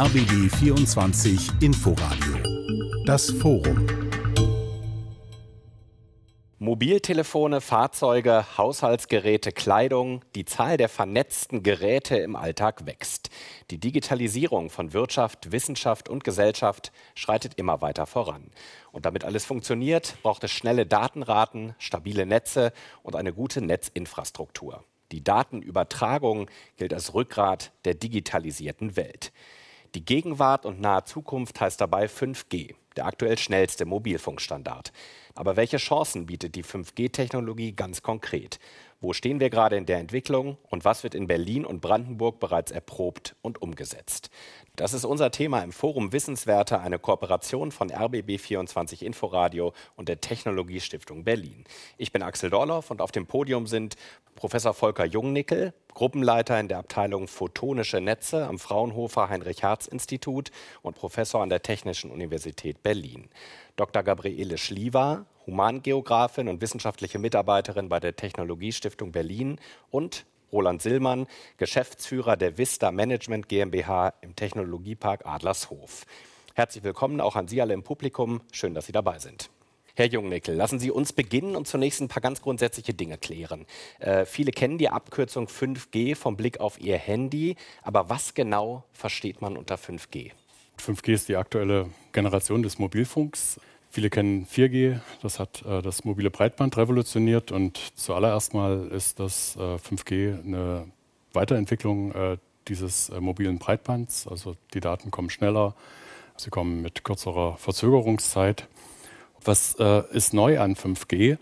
RBB 24 Inforadio. Das Forum. Mobiltelefone, Fahrzeuge, Haushaltsgeräte, Kleidung, die Zahl der vernetzten Geräte im Alltag wächst. Die Digitalisierung von Wirtschaft, Wissenschaft und Gesellschaft schreitet immer weiter voran. Und damit alles funktioniert, braucht es schnelle Datenraten, stabile Netze und eine gute Netzinfrastruktur. Die Datenübertragung gilt als Rückgrat der digitalisierten Welt. Die Gegenwart und nahe Zukunft heißt dabei 5G, der aktuell schnellste Mobilfunkstandard. Aber welche Chancen bietet die 5G-Technologie ganz konkret? Wo stehen wir gerade in der Entwicklung und was wird in Berlin und Brandenburg bereits erprobt und umgesetzt? Das ist unser Thema im Forum Wissenswerte, eine Kooperation von RBB24 Inforadio und der Technologiestiftung Berlin. Ich bin Axel Dorloff und auf dem Podium sind Professor Volker Jungnickel, Gruppenleiter in der Abteilung Photonische Netze am Fraunhofer Heinrich-Hertz-Institut und Professor an der Technischen Universität Berlin. Dr. Gabriele Schliever, Humangeografin und wissenschaftliche Mitarbeiterin bei der Technologiestiftung Berlin und Roland Sillmann, Geschäftsführer der Vista Management GmbH im Technologiepark Adlershof. Herzlich willkommen auch an Sie alle im Publikum. Schön, dass Sie dabei sind. Herr Jungnickel, lassen Sie uns beginnen und zunächst ein paar ganz grundsätzliche Dinge klären. Äh, viele kennen die Abkürzung 5G vom Blick auf Ihr Handy, aber was genau versteht man unter 5G? 5G ist die aktuelle Generation des Mobilfunks. Viele kennen 4G, das hat äh, das mobile Breitband revolutioniert und zuallererst mal ist das äh, 5G eine Weiterentwicklung äh, dieses äh, mobilen Breitbands. Also die Daten kommen schneller, sie kommen mit kürzerer Verzögerungszeit. Was äh, ist neu an 5G?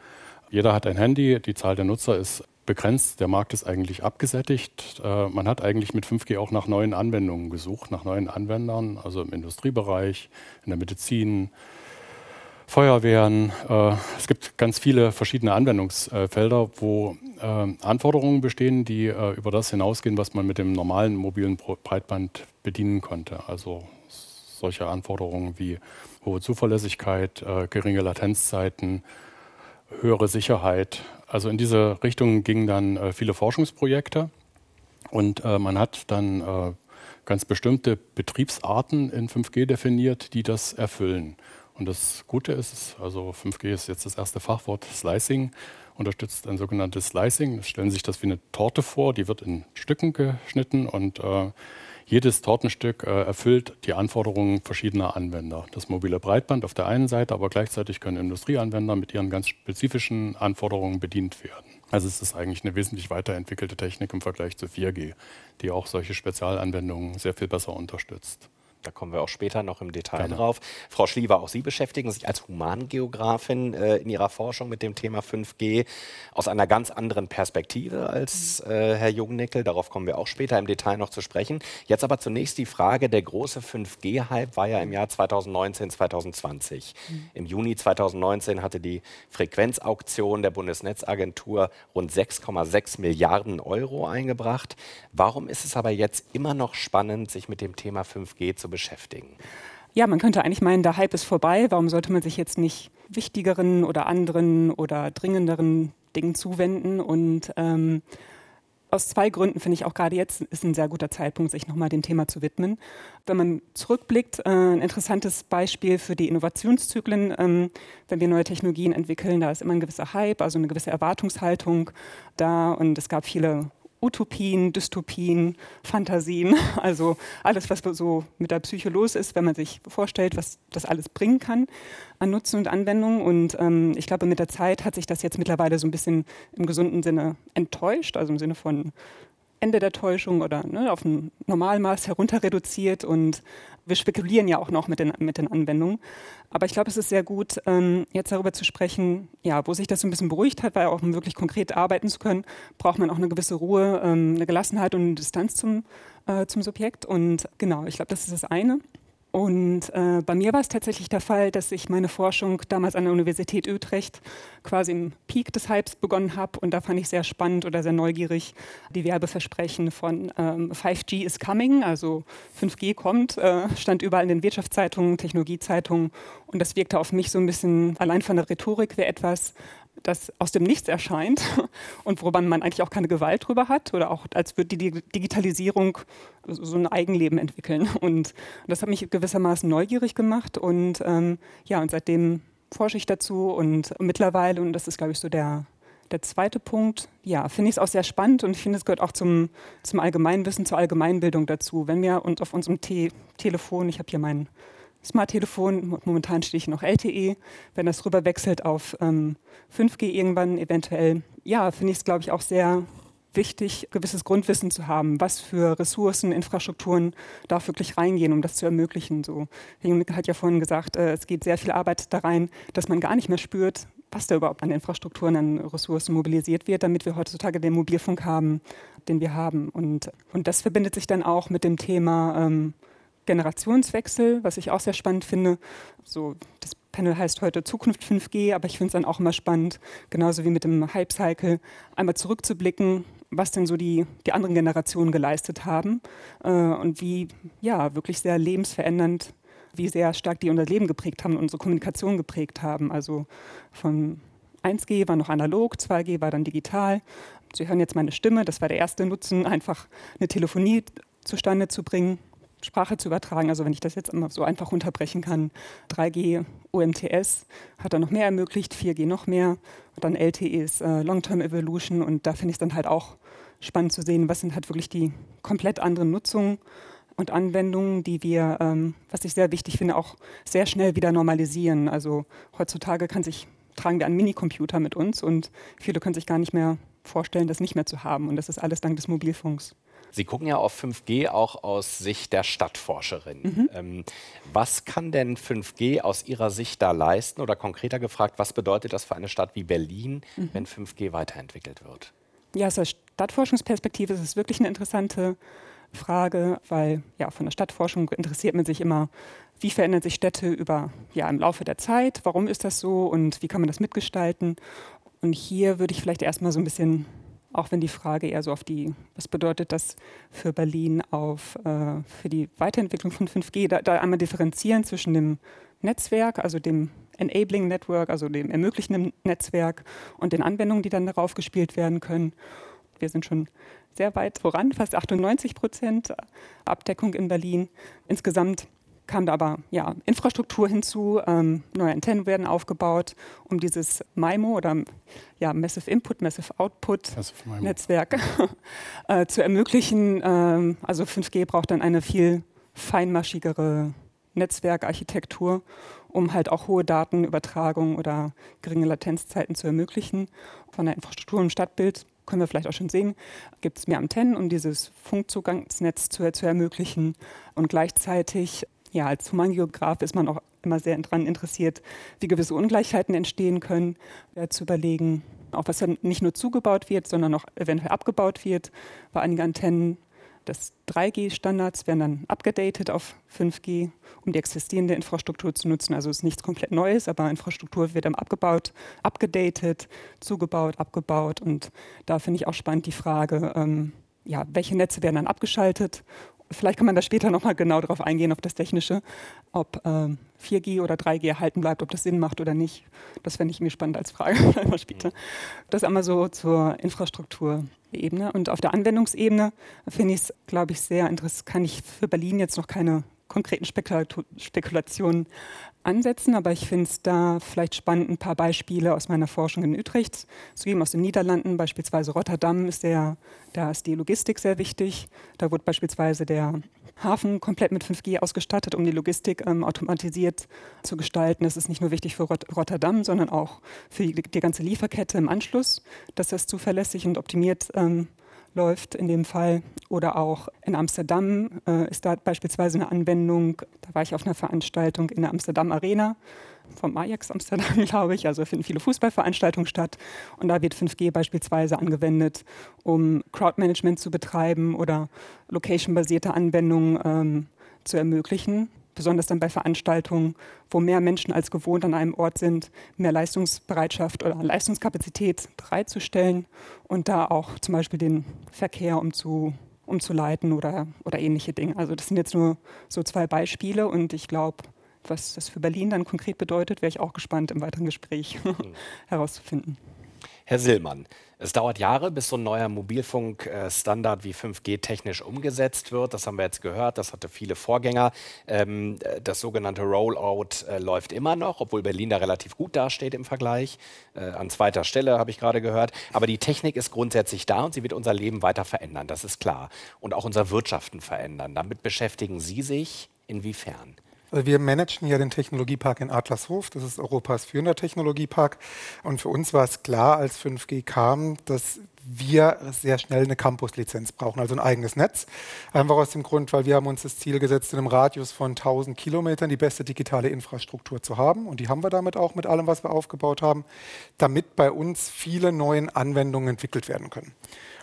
Jeder hat ein Handy, die Zahl der Nutzer ist begrenzt. Der Markt ist eigentlich abgesättigt. Äh, man hat eigentlich mit 5G auch nach neuen Anwendungen gesucht, nach neuen Anwendern, also im Industriebereich, in der Medizin, Feuerwehren. Äh, es gibt ganz viele verschiedene Anwendungsfelder, wo äh, Anforderungen bestehen, die äh, über das hinausgehen, was man mit dem normalen mobilen Breitband bedienen konnte. Also solche Anforderungen wie hohe Zuverlässigkeit, geringe Latenzzeiten, höhere Sicherheit. Also in diese Richtung gingen dann viele Forschungsprojekte und man hat dann ganz bestimmte Betriebsarten in 5G definiert, die das erfüllen. Und das Gute ist, also 5G ist jetzt das erste Fachwort, Slicing unterstützt ein sogenanntes Slicing. Stellen Sie sich das wie eine Torte vor, die wird in Stücken geschnitten und äh, jedes Tortenstück äh, erfüllt die Anforderungen verschiedener Anwender. Das mobile Breitband auf der einen Seite, aber gleichzeitig können Industrieanwender mit ihren ganz spezifischen Anforderungen bedient werden. Also es ist eigentlich eine wesentlich weiterentwickelte Technik im Vergleich zu 4G, die auch solche Spezialanwendungen sehr viel besser unterstützt. Da kommen wir auch später noch im Detail Gerne. drauf. Frau Schliever, auch Sie beschäftigen sich als Humangeografin äh, in Ihrer Forschung mit dem Thema 5G aus einer ganz anderen Perspektive als äh, Herr Jungnickel. Darauf kommen wir auch später im Detail noch zu sprechen. Jetzt aber zunächst die Frage, der große 5G-Hype war ja im Jahr 2019, 2020. Mhm. Im Juni 2019 hatte die Frequenzauktion der Bundesnetzagentur rund 6,6 Milliarden Euro eingebracht. Warum ist es aber jetzt immer noch spannend, sich mit dem Thema 5G zu beschäftigen? beschäftigen. Ja, man könnte eigentlich meinen, der Hype ist vorbei. Warum sollte man sich jetzt nicht wichtigeren oder anderen oder dringenderen Dingen zuwenden? Und ähm, aus zwei Gründen finde ich auch gerade jetzt ist ein sehr guter Zeitpunkt, sich nochmal dem Thema zu widmen. Wenn man zurückblickt, äh, ein interessantes Beispiel für die Innovationszyklen, ähm, wenn wir neue Technologien entwickeln, da ist immer ein gewisser Hype, also eine gewisse Erwartungshaltung da und es gab viele Utopien, Dystopien, Fantasien, also alles, was so mit der Psyche los ist, wenn man sich vorstellt, was das alles bringen kann an Nutzen und Anwendung. Und ähm, ich glaube, mit der Zeit hat sich das jetzt mittlerweile so ein bisschen im gesunden Sinne enttäuscht, also im Sinne von Ende der Täuschung oder ne, auf ein Normalmaß herunter reduziert und wir spekulieren ja auch noch mit den, mit den Anwendungen. Aber ich glaube, es ist sehr gut, ähm, jetzt darüber zu sprechen, ja, wo sich das so ein bisschen beruhigt hat, weil auch um wirklich konkret arbeiten zu können, braucht man auch eine gewisse Ruhe, ähm, eine Gelassenheit und eine Distanz zum, äh, zum Subjekt. Und genau, ich glaube, das ist das eine. Und äh, bei mir war es tatsächlich der Fall, dass ich meine Forschung damals an der Universität Utrecht quasi im Peak des Hypes begonnen habe. Und da fand ich sehr spannend oder sehr neugierig die Werbeversprechen von ähm, 5G is coming, also 5G kommt, äh, stand überall in den Wirtschaftszeitungen, Technologiezeitungen. Und das wirkte auf mich so ein bisschen allein von der Rhetorik wie etwas, das aus dem Nichts erscheint und worüber man eigentlich auch keine Gewalt drüber hat oder auch als würde die Digitalisierung so ein Eigenleben entwickeln. Und das hat mich gewissermaßen neugierig gemacht und ähm, ja, und seitdem forsche ich dazu und mittlerweile, und das ist, glaube ich, so der, der zweite Punkt, ja, finde ich es auch sehr spannend und ich finde, es gehört auch zum, zum Allgemeinwissen, zur Allgemeinbildung dazu. Wenn wir uns auf unserem Te Telefon, ich habe hier mein Smart-Telefon, momentan stehe ich noch LTE, wenn das rüber wechselt auf ähm, 5G irgendwann eventuell, ja, finde ich es, glaube ich, auch sehr wichtig, gewisses Grundwissen zu haben, was für Ressourcen, Infrastrukturen da wirklich reingehen, um das zu ermöglichen. So, Henrik hat ja vorhin gesagt, äh, es geht sehr viel Arbeit da rein, dass man gar nicht mehr spürt, was da überhaupt an Infrastrukturen, an Ressourcen mobilisiert wird, damit wir heutzutage den Mobilfunk haben, den wir haben. Und, und das verbindet sich dann auch mit dem Thema ähm, Generationswechsel, was ich auch sehr spannend finde. So, das Panel heißt heute Zukunft 5G, aber ich finde es dann auch immer spannend, genauso wie mit dem Hype-Cycle, einmal zurückzublicken, was denn so die, die anderen Generationen geleistet haben äh, und wie ja wirklich sehr lebensverändernd, wie sehr stark die unser Leben geprägt haben unsere Kommunikation geprägt haben. Also von 1G war noch analog, 2G war dann digital. Sie hören jetzt meine Stimme, das war der erste Nutzen, einfach eine Telefonie zustande zu bringen. Sprache zu übertragen. Also wenn ich das jetzt immer so einfach unterbrechen kann, 3G UMTS hat dann noch mehr ermöglicht, 4G noch mehr. Und dann LTE ist äh, Long-Term Evolution und da finde ich es dann halt auch spannend zu sehen, was sind halt wirklich die komplett anderen Nutzungen und Anwendungen, die wir, ähm, was ich sehr wichtig finde, auch sehr schnell wieder normalisieren. Also heutzutage kann sich, tragen wir einen Minicomputer mit uns und viele können sich gar nicht mehr vorstellen, das nicht mehr zu haben. Und das ist alles dank des Mobilfunks. Sie gucken ja auf 5G auch aus Sicht der Stadtforscherin. Mhm. Ähm, was kann denn 5G aus Ihrer Sicht da leisten? Oder konkreter gefragt, was bedeutet das für eine Stadt wie Berlin, mhm. wenn 5G weiterentwickelt wird? Ja, aus der Stadtforschungsperspektive ist es wirklich eine interessante Frage, weil ja, von der Stadtforschung interessiert man sich immer, wie verändern sich Städte über, ja, im Laufe der Zeit, warum ist das so und wie kann man das mitgestalten. Und hier würde ich vielleicht erstmal so ein bisschen auch wenn die Frage eher so auf die, was bedeutet das für Berlin auf, äh, für die Weiterentwicklung von 5G, da, da, einmal differenzieren zwischen dem Netzwerk, also dem Enabling Network, also dem ermöglichenden Netzwerk und den Anwendungen, die dann darauf gespielt werden können. Wir sind schon sehr weit voran, fast 98 Prozent Abdeckung in Berlin. Insgesamt kam da aber ja, Infrastruktur hinzu, ähm, neue Antennen werden aufgebaut, um dieses MIMO oder ja, Massive Input, Massive Output Massive Netzwerk äh, zu ermöglichen. Ähm, also 5G braucht dann eine viel feinmaschigere Netzwerkarchitektur, um halt auch hohe Datenübertragung oder geringe Latenzzeiten zu ermöglichen. Von der Infrastruktur im Stadtbild können wir vielleicht auch schon sehen, gibt es mehr Antennen, um dieses Funkzugangsnetz zu, zu ermöglichen. Und gleichzeitig ja, als Humangeograf ist man auch immer sehr daran interessiert, wie gewisse Ungleichheiten entstehen können, äh, zu überlegen, auch was dann nicht nur zugebaut wird, sondern auch eventuell abgebaut wird. Bei einigen Antennen des 3G-Standards werden dann abgedatet auf 5G, um die existierende Infrastruktur zu nutzen. Also es ist nichts komplett Neues, aber Infrastruktur wird dann abgebaut, abgedatet, zugebaut, abgebaut. Und da finde ich auch spannend die Frage, ähm, ja, welche Netze werden dann abgeschaltet vielleicht kann man da später nochmal genau darauf eingehen, auf das Technische, ob äh, 4G oder 3G erhalten bleibt, ob das Sinn macht oder nicht. Das fände ich mir spannend als Frage einmal später. Das einmal so zur Infrastrukturebene. Und auf der Anwendungsebene finde ich es, glaube ich, sehr interessant. Kann ich für Berlin jetzt noch keine konkreten Spekulationen ansetzen, aber ich finde es da vielleicht spannend, ein paar Beispiele aus meiner Forschung in Utrecht zu geben, aus den Niederlanden, beispielsweise Rotterdam ist der, da ist die Logistik sehr wichtig. Da wurde beispielsweise der Hafen komplett mit 5G ausgestattet, um die Logistik ähm, automatisiert zu gestalten. Das ist nicht nur wichtig für Rot Rotterdam, sondern auch für die, die, ganze Lieferkette im Anschluss, dass das zuverlässig und optimiert ähm, läuft in dem Fall. Oder auch in Amsterdam äh, ist da beispielsweise eine Anwendung, da war ich auf einer Veranstaltung in der Amsterdam Arena vom Ajax Amsterdam, glaube ich. Also finden viele Fußballveranstaltungen statt. Und da wird 5G beispielsweise angewendet, um Crowdmanagement zu betreiben oder location-basierte Anwendungen ähm, zu ermöglichen besonders dann bei Veranstaltungen, wo mehr Menschen als gewohnt an einem Ort sind, mehr Leistungsbereitschaft oder Leistungskapazität bereitzustellen und da auch zum Beispiel den Verkehr umzu, umzuleiten oder, oder ähnliche Dinge. Also das sind jetzt nur so zwei Beispiele und ich glaube, was das für Berlin dann konkret bedeutet, wäre ich auch gespannt im weiteren Gespräch mhm. herauszufinden. Herr Sillmann, es dauert Jahre, bis so ein neuer Mobilfunkstandard wie 5G technisch umgesetzt wird. Das haben wir jetzt gehört. Das hatte viele Vorgänger. Ähm, das sogenannte Rollout äh, läuft immer noch, obwohl Berlin da relativ gut dasteht im Vergleich. Äh, an zweiter Stelle habe ich gerade gehört. Aber die Technik ist grundsätzlich da und sie wird unser Leben weiter verändern. Das ist klar. Und auch unser Wirtschaften verändern. Damit beschäftigen Sie sich inwiefern? Also wir managen ja den Technologiepark in Adlershof. Das ist Europas führender Technologiepark. Und für uns war es klar, als 5G kam, dass wir sehr schnell eine Campus-Lizenz brauchen, also ein eigenes Netz. Einfach aus dem Grund, weil wir haben uns das Ziel gesetzt, in einem Radius von 1000 Kilometern die beste digitale Infrastruktur zu haben. Und die haben wir damit auch mit allem, was wir aufgebaut haben, damit bei uns viele neue Anwendungen entwickelt werden können.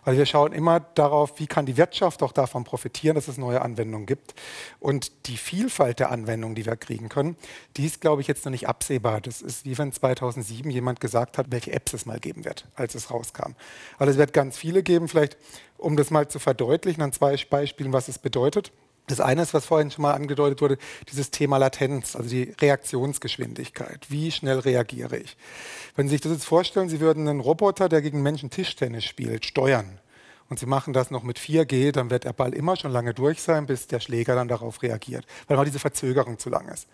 Also wir schauen immer darauf, wie kann die Wirtschaft auch davon profitieren, dass es neue Anwendungen gibt. Und die Vielfalt der Anwendungen, die wir kriegen können, die ist, glaube ich, jetzt noch nicht absehbar. Das ist wie wenn 2007 jemand gesagt hat, welche Apps es mal geben wird, als es rauskam. Also es wird ganz viele geben. Vielleicht, um das mal zu verdeutlichen, an zwei Beispielen, was es bedeutet. Das eine ist, was vorhin schon mal angedeutet wurde, dieses Thema Latenz, also die Reaktionsgeschwindigkeit. Wie schnell reagiere ich? Wenn Sie sich das jetzt vorstellen, Sie würden einen Roboter, der gegen Menschen Tischtennis spielt, steuern. Und Sie machen das noch mit 4G, dann wird der Ball immer schon lange durch sein, bis der Schläger dann darauf reagiert, weil mal diese Verzögerung zu lang ist.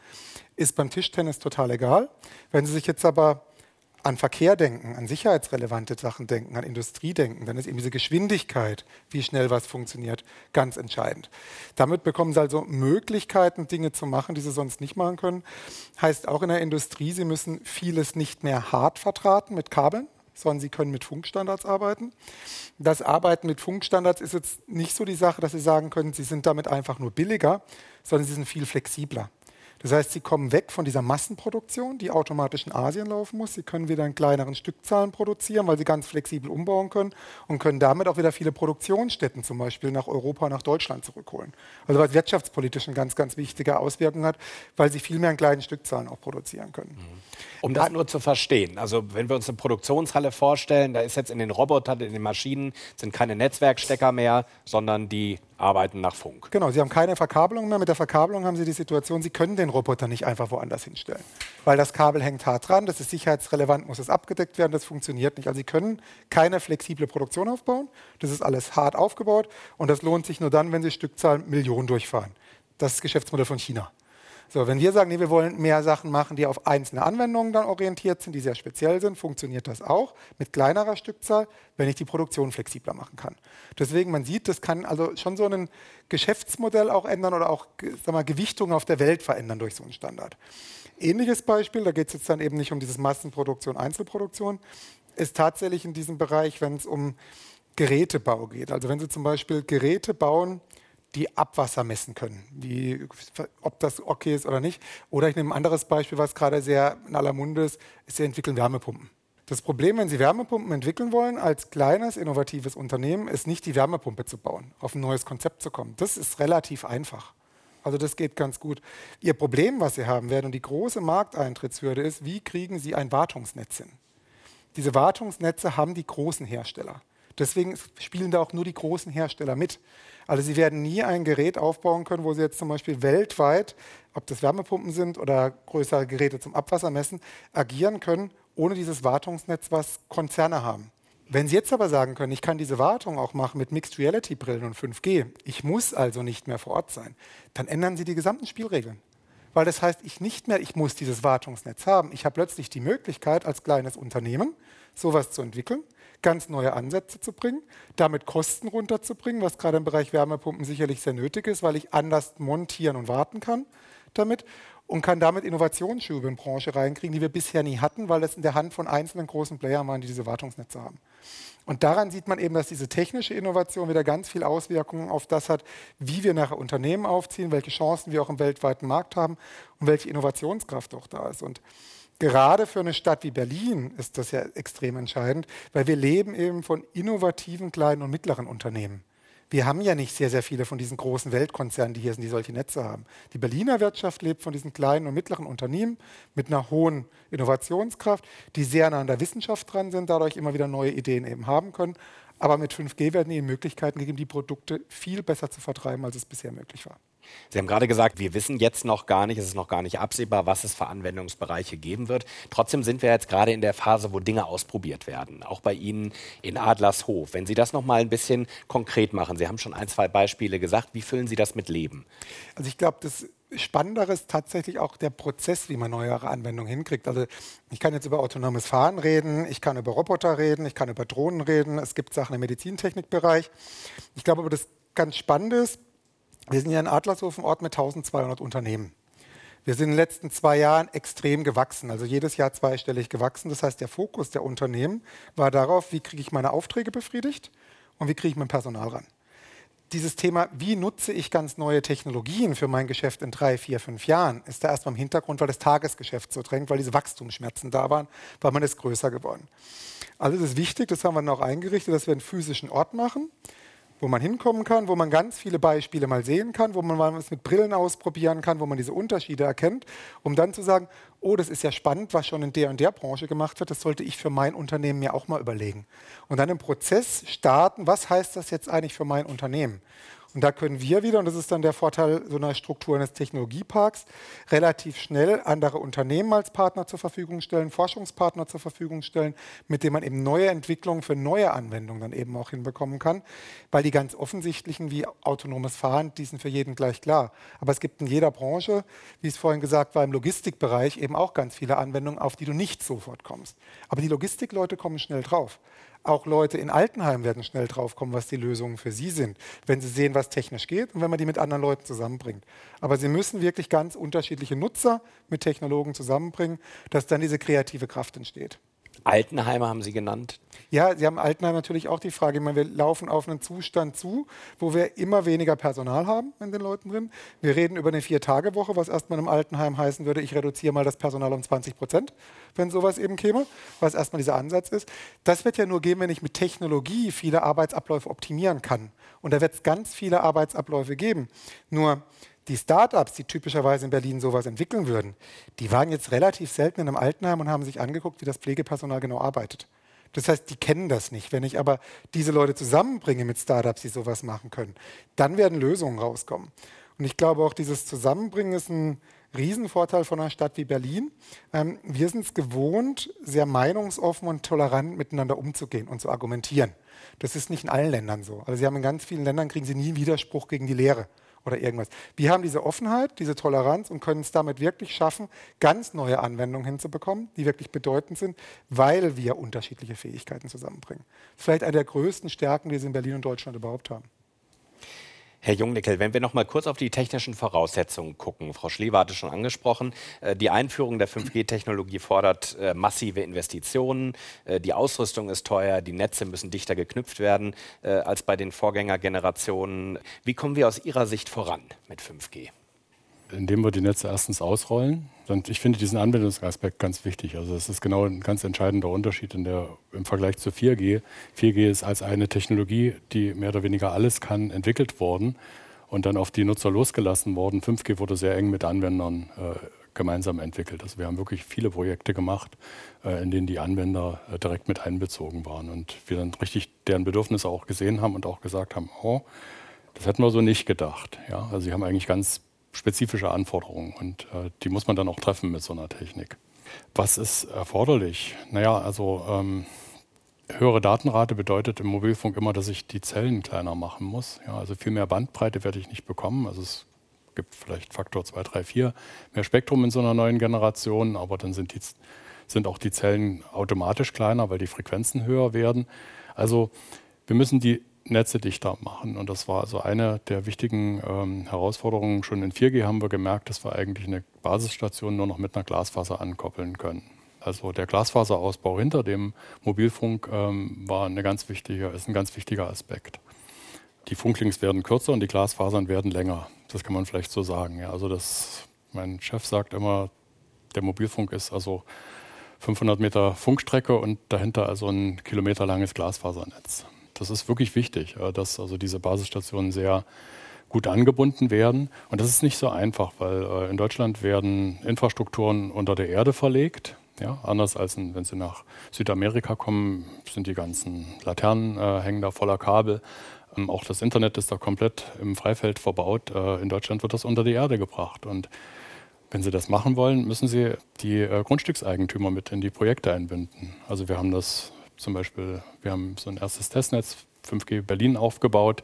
Ist beim Tischtennis total egal. Wenn Sie sich jetzt aber an Verkehr denken, an sicherheitsrelevante Sachen denken, an Industrie denken, dann ist eben diese Geschwindigkeit, wie schnell was funktioniert, ganz entscheidend. Damit bekommen Sie also Möglichkeiten, Dinge zu machen, die Sie sonst nicht machen können. Heißt auch in der Industrie, Sie müssen vieles nicht mehr hart vertraten mit Kabeln, sondern Sie können mit Funkstandards arbeiten. Das Arbeiten mit Funkstandards ist jetzt nicht so die Sache, dass Sie sagen können, Sie sind damit einfach nur billiger, sondern Sie sind viel flexibler. Das heißt, sie kommen weg von dieser Massenproduktion, die automatisch in Asien laufen muss. Sie können wieder in kleineren Stückzahlen produzieren, weil sie ganz flexibel umbauen können und können damit auch wieder viele Produktionsstätten zum Beispiel nach Europa, nach Deutschland zurückholen. Also was wirtschaftspolitisch eine ganz, ganz wichtige Auswirkung hat, weil sie viel mehr in kleinen Stückzahlen auch produzieren können. Mhm. Um das nur zu verstehen, also wenn wir uns eine Produktionshalle vorstellen, da ist jetzt in den Robotern, in den Maschinen sind keine Netzwerkstecker mehr, sondern die arbeiten nach Funk. Genau, Sie haben keine Verkabelung mehr. Mit der Verkabelung haben Sie die Situation, Sie können den Roboter nicht einfach woanders hinstellen, weil das Kabel hängt hart dran, das ist sicherheitsrelevant, muss es abgedeckt werden, das funktioniert nicht. Also Sie können keine flexible Produktion aufbauen, das ist alles hart aufgebaut und das lohnt sich nur dann, wenn Sie Stückzahl Millionen durchfahren. Das ist das Geschäftsmodell von China. So, wenn wir sagen, nee, wir wollen mehr Sachen machen, die auf einzelne Anwendungen dann orientiert sind, die sehr speziell sind, funktioniert das auch mit kleinerer Stückzahl, wenn ich die Produktion flexibler machen kann. Deswegen, man sieht, das kann also schon so ein Geschäftsmodell auch ändern oder auch mal, Gewichtungen auf der Welt verändern durch so einen Standard. Ähnliches Beispiel, da geht es jetzt dann eben nicht um dieses Massenproduktion, Einzelproduktion, ist tatsächlich in diesem Bereich, wenn es um Gerätebau geht. Also wenn Sie zum Beispiel Geräte bauen, die Abwasser messen können, wie, ob das okay ist oder nicht. Oder ich nehme ein anderes Beispiel, was gerade sehr in aller Munde ist, ist, Sie entwickeln Wärmepumpen. Das Problem, wenn Sie Wärmepumpen entwickeln wollen, als kleines, innovatives Unternehmen, ist nicht die Wärmepumpe zu bauen, auf ein neues Konzept zu kommen. Das ist relativ einfach. Also das geht ganz gut. Ihr Problem, was Sie haben werden und die große Markteintrittshürde ist, wie kriegen Sie ein Wartungsnetz hin? Diese Wartungsnetze haben die großen Hersteller. Deswegen spielen da auch nur die großen Hersteller mit. Also Sie werden nie ein Gerät aufbauen können, wo Sie jetzt zum Beispiel weltweit, ob das Wärmepumpen sind oder größere Geräte zum Abwassermessen, agieren können, ohne dieses Wartungsnetz, was Konzerne haben. Wenn Sie jetzt aber sagen können, ich kann diese Wartung auch machen mit Mixed Reality Brillen und 5G, ich muss also nicht mehr vor Ort sein, dann ändern Sie die gesamten Spielregeln. Weil das heißt, ich nicht mehr, ich muss dieses Wartungsnetz haben. Ich habe plötzlich die Möglichkeit, als kleines Unternehmen sowas zu entwickeln ganz neue Ansätze zu bringen, damit Kosten runterzubringen, was gerade im Bereich Wärmepumpen sicherlich sehr nötig ist, weil ich anders montieren und warten kann damit und kann damit Innovationsschübe in die Branche reinkriegen, die wir bisher nie hatten, weil es in der Hand von einzelnen großen Playern waren, die diese Wartungsnetze haben. Und daran sieht man eben, dass diese technische Innovation wieder ganz viel Auswirkungen auf das hat, wie wir nachher Unternehmen aufziehen, welche Chancen wir auch im weltweiten Markt haben und welche Innovationskraft auch da ist. Und gerade für eine Stadt wie Berlin ist das ja extrem entscheidend, weil wir leben eben von innovativen kleinen und mittleren Unternehmen. Wir haben ja nicht sehr, sehr viele von diesen großen Weltkonzernen, die hier sind, die solche Netze haben. Die Berliner Wirtschaft lebt von diesen kleinen und mittleren Unternehmen mit einer hohen Innovationskraft, die sehr nah an der Wissenschaft dran sind, dadurch immer wieder neue Ideen eben haben können. Aber mit 5G werden ihnen Möglichkeiten gegeben, die Produkte viel besser zu vertreiben, als es bisher möglich war. Sie haben gerade gesagt, wir wissen jetzt noch gar nicht, es ist noch gar nicht absehbar, was es für Anwendungsbereiche geben wird. Trotzdem sind wir jetzt gerade in der Phase, wo Dinge ausprobiert werden, auch bei Ihnen in Adlershof. Wenn Sie das noch mal ein bisschen konkret machen, Sie haben schon ein, zwei Beispiele gesagt, wie füllen Sie das mit Leben? Also ich glaube, das Spannendere ist tatsächlich auch der Prozess, wie man neuere Anwendungen hinkriegt. Also ich kann jetzt über autonomes Fahren reden, ich kann über Roboter reden, ich kann über Drohnen reden, es gibt Sachen im Medizintechnikbereich. Ich glaube aber, das ganz Spannende ist, wir sind ja in Adlershof ein Ort mit 1200 Unternehmen. Wir sind in den letzten zwei Jahren extrem gewachsen, also jedes Jahr zweistellig gewachsen. Das heißt, der Fokus der Unternehmen war darauf, wie kriege ich meine Aufträge befriedigt und wie kriege ich mein Personal ran. Dieses Thema, wie nutze ich ganz neue Technologien für mein Geschäft in drei, vier, fünf Jahren, ist da erstmal im Hintergrund, weil das Tagesgeschäft so drängt, weil diese Wachstumsschmerzen da waren, weil man ist größer geworden. Also das ist wichtig, das haben wir noch eingerichtet, dass wir einen physischen Ort machen wo man hinkommen kann, wo man ganz viele Beispiele mal sehen kann, wo man mal was mit Brillen ausprobieren kann, wo man diese Unterschiede erkennt, um dann zu sagen, oh, das ist ja spannend, was schon in der und der Branche gemacht wird, das sollte ich für mein Unternehmen mir auch mal überlegen. Und dann im Prozess starten, was heißt das jetzt eigentlich für mein Unternehmen? Und da können wir wieder, und das ist dann der Vorteil so einer Struktur eines Technologieparks, relativ schnell andere Unternehmen als Partner zur Verfügung stellen, Forschungspartner zur Verfügung stellen, mit denen man eben neue Entwicklungen für neue Anwendungen dann eben auch hinbekommen kann. Weil die ganz offensichtlichen wie autonomes Fahren, die sind für jeden gleich klar. Aber es gibt in jeder Branche, wie es vorhin gesagt war, im Logistikbereich eben auch ganz viele Anwendungen, auf die du nicht sofort kommst. Aber die Logistikleute kommen schnell drauf. Auch Leute in Altenheim werden schnell draufkommen, was die Lösungen für sie sind, wenn sie sehen, was technisch geht und wenn man die mit anderen Leuten zusammenbringt. Aber sie müssen wirklich ganz unterschiedliche Nutzer mit Technologen zusammenbringen, dass dann diese kreative Kraft entsteht. Altenheimer haben Sie genannt. Ja, Sie haben Altenheim natürlich auch die Frage. Meine, wir laufen auf einen Zustand zu, wo wir immer weniger Personal haben in den Leuten drin. Wir reden über eine Vier-Tage-Woche, was erstmal im Altenheim heißen würde, ich reduziere mal das Personal um 20 Prozent, wenn sowas eben käme, was erstmal dieser Ansatz ist. Das wird ja nur gehen, wenn ich mit Technologie viele Arbeitsabläufe optimieren kann. Und da wird es ganz viele Arbeitsabläufe geben. Nur die Startups, die typischerweise in Berlin sowas entwickeln würden, die waren jetzt relativ selten in einem Altenheim und haben sich angeguckt, wie das Pflegepersonal genau arbeitet. Das heißt, die kennen das nicht. Wenn ich aber diese Leute zusammenbringe mit Startups, die sowas machen können, dann werden Lösungen rauskommen. Und ich glaube auch, dieses Zusammenbringen ist ein Riesenvorteil von einer Stadt wie Berlin. Ähm, wir sind es gewohnt, sehr meinungsoffen und tolerant miteinander umzugehen und zu argumentieren. Das ist nicht in allen Ländern so. Also Sie haben in ganz vielen Ländern kriegen Sie nie Widerspruch gegen die Lehre oder irgendwas. Wir haben diese Offenheit, diese Toleranz und können es damit wirklich schaffen, ganz neue Anwendungen hinzubekommen, die wirklich bedeutend sind, weil wir unterschiedliche Fähigkeiten zusammenbringen. Vielleicht eine der größten Stärken, die Sie in Berlin und Deutschland überhaupt haben. Herr Jungnickel, wenn wir noch mal kurz auf die technischen Voraussetzungen gucken. Frau Schlewer hatte schon angesprochen, äh, die Einführung der 5G-Technologie fordert äh, massive Investitionen. Äh, die Ausrüstung ist teuer, die Netze müssen dichter geknüpft werden als bei den Vorgängergenerationen. Wie kommen wir aus Ihrer Sicht voran mit 5G? Indem wir die Netze erstens ausrollen. Und ich finde diesen Anwendungsaspekt ganz wichtig. Also das ist genau ein ganz entscheidender Unterschied in der, im Vergleich zu 4G. 4G ist als eine Technologie, die mehr oder weniger alles kann, entwickelt worden und dann auf die Nutzer losgelassen worden. 5G wurde sehr eng mit Anwendern äh, gemeinsam entwickelt. Also wir haben wirklich viele Projekte gemacht, äh, in denen die Anwender äh, direkt mit einbezogen waren und wir dann richtig deren Bedürfnisse auch gesehen haben und auch gesagt haben, oh, das hätten wir so nicht gedacht. Ja, also sie haben eigentlich ganz spezifische Anforderungen und äh, die muss man dann auch treffen mit so einer Technik. Was ist erforderlich? Naja, also ähm, höhere Datenrate bedeutet im Mobilfunk immer, dass ich die Zellen kleiner machen muss. Ja, also viel mehr Bandbreite werde ich nicht bekommen. Also es gibt vielleicht Faktor 2, 3, 4 mehr Spektrum in so einer neuen Generation, aber dann sind, die, sind auch die Zellen automatisch kleiner, weil die Frequenzen höher werden. Also wir müssen die Netze dichter machen. Und das war also eine der wichtigen ähm, Herausforderungen. Schon in 4G haben wir gemerkt, dass wir eigentlich eine Basisstation nur noch mit einer Glasfaser ankoppeln können. Also der Glasfaserausbau hinter dem Mobilfunk ähm, war eine ganz wichtige, ist ein ganz wichtiger Aspekt. Die Funklinks werden kürzer und die Glasfasern werden länger. Das kann man vielleicht so sagen. Ja, also das, mein Chef sagt immer, der Mobilfunk ist also 500 Meter Funkstrecke und dahinter also ein kilometerlanges Glasfasernetz. Das ist wirklich wichtig, dass also diese Basisstationen sehr gut angebunden werden. Und das ist nicht so einfach, weil äh, in Deutschland werden Infrastrukturen unter der Erde verlegt. Ja, anders als in, wenn Sie nach Südamerika kommen, sind die ganzen Laternen äh, hängen da voller Kabel. Ähm, auch das Internet ist da komplett im Freifeld verbaut. Äh, in Deutschland wird das unter die Erde gebracht. Und wenn Sie das machen wollen, müssen Sie die äh, Grundstückseigentümer mit in die Projekte einbinden. Also wir haben das zum Beispiel, wir haben so ein erstes Testnetz 5G Berlin aufgebaut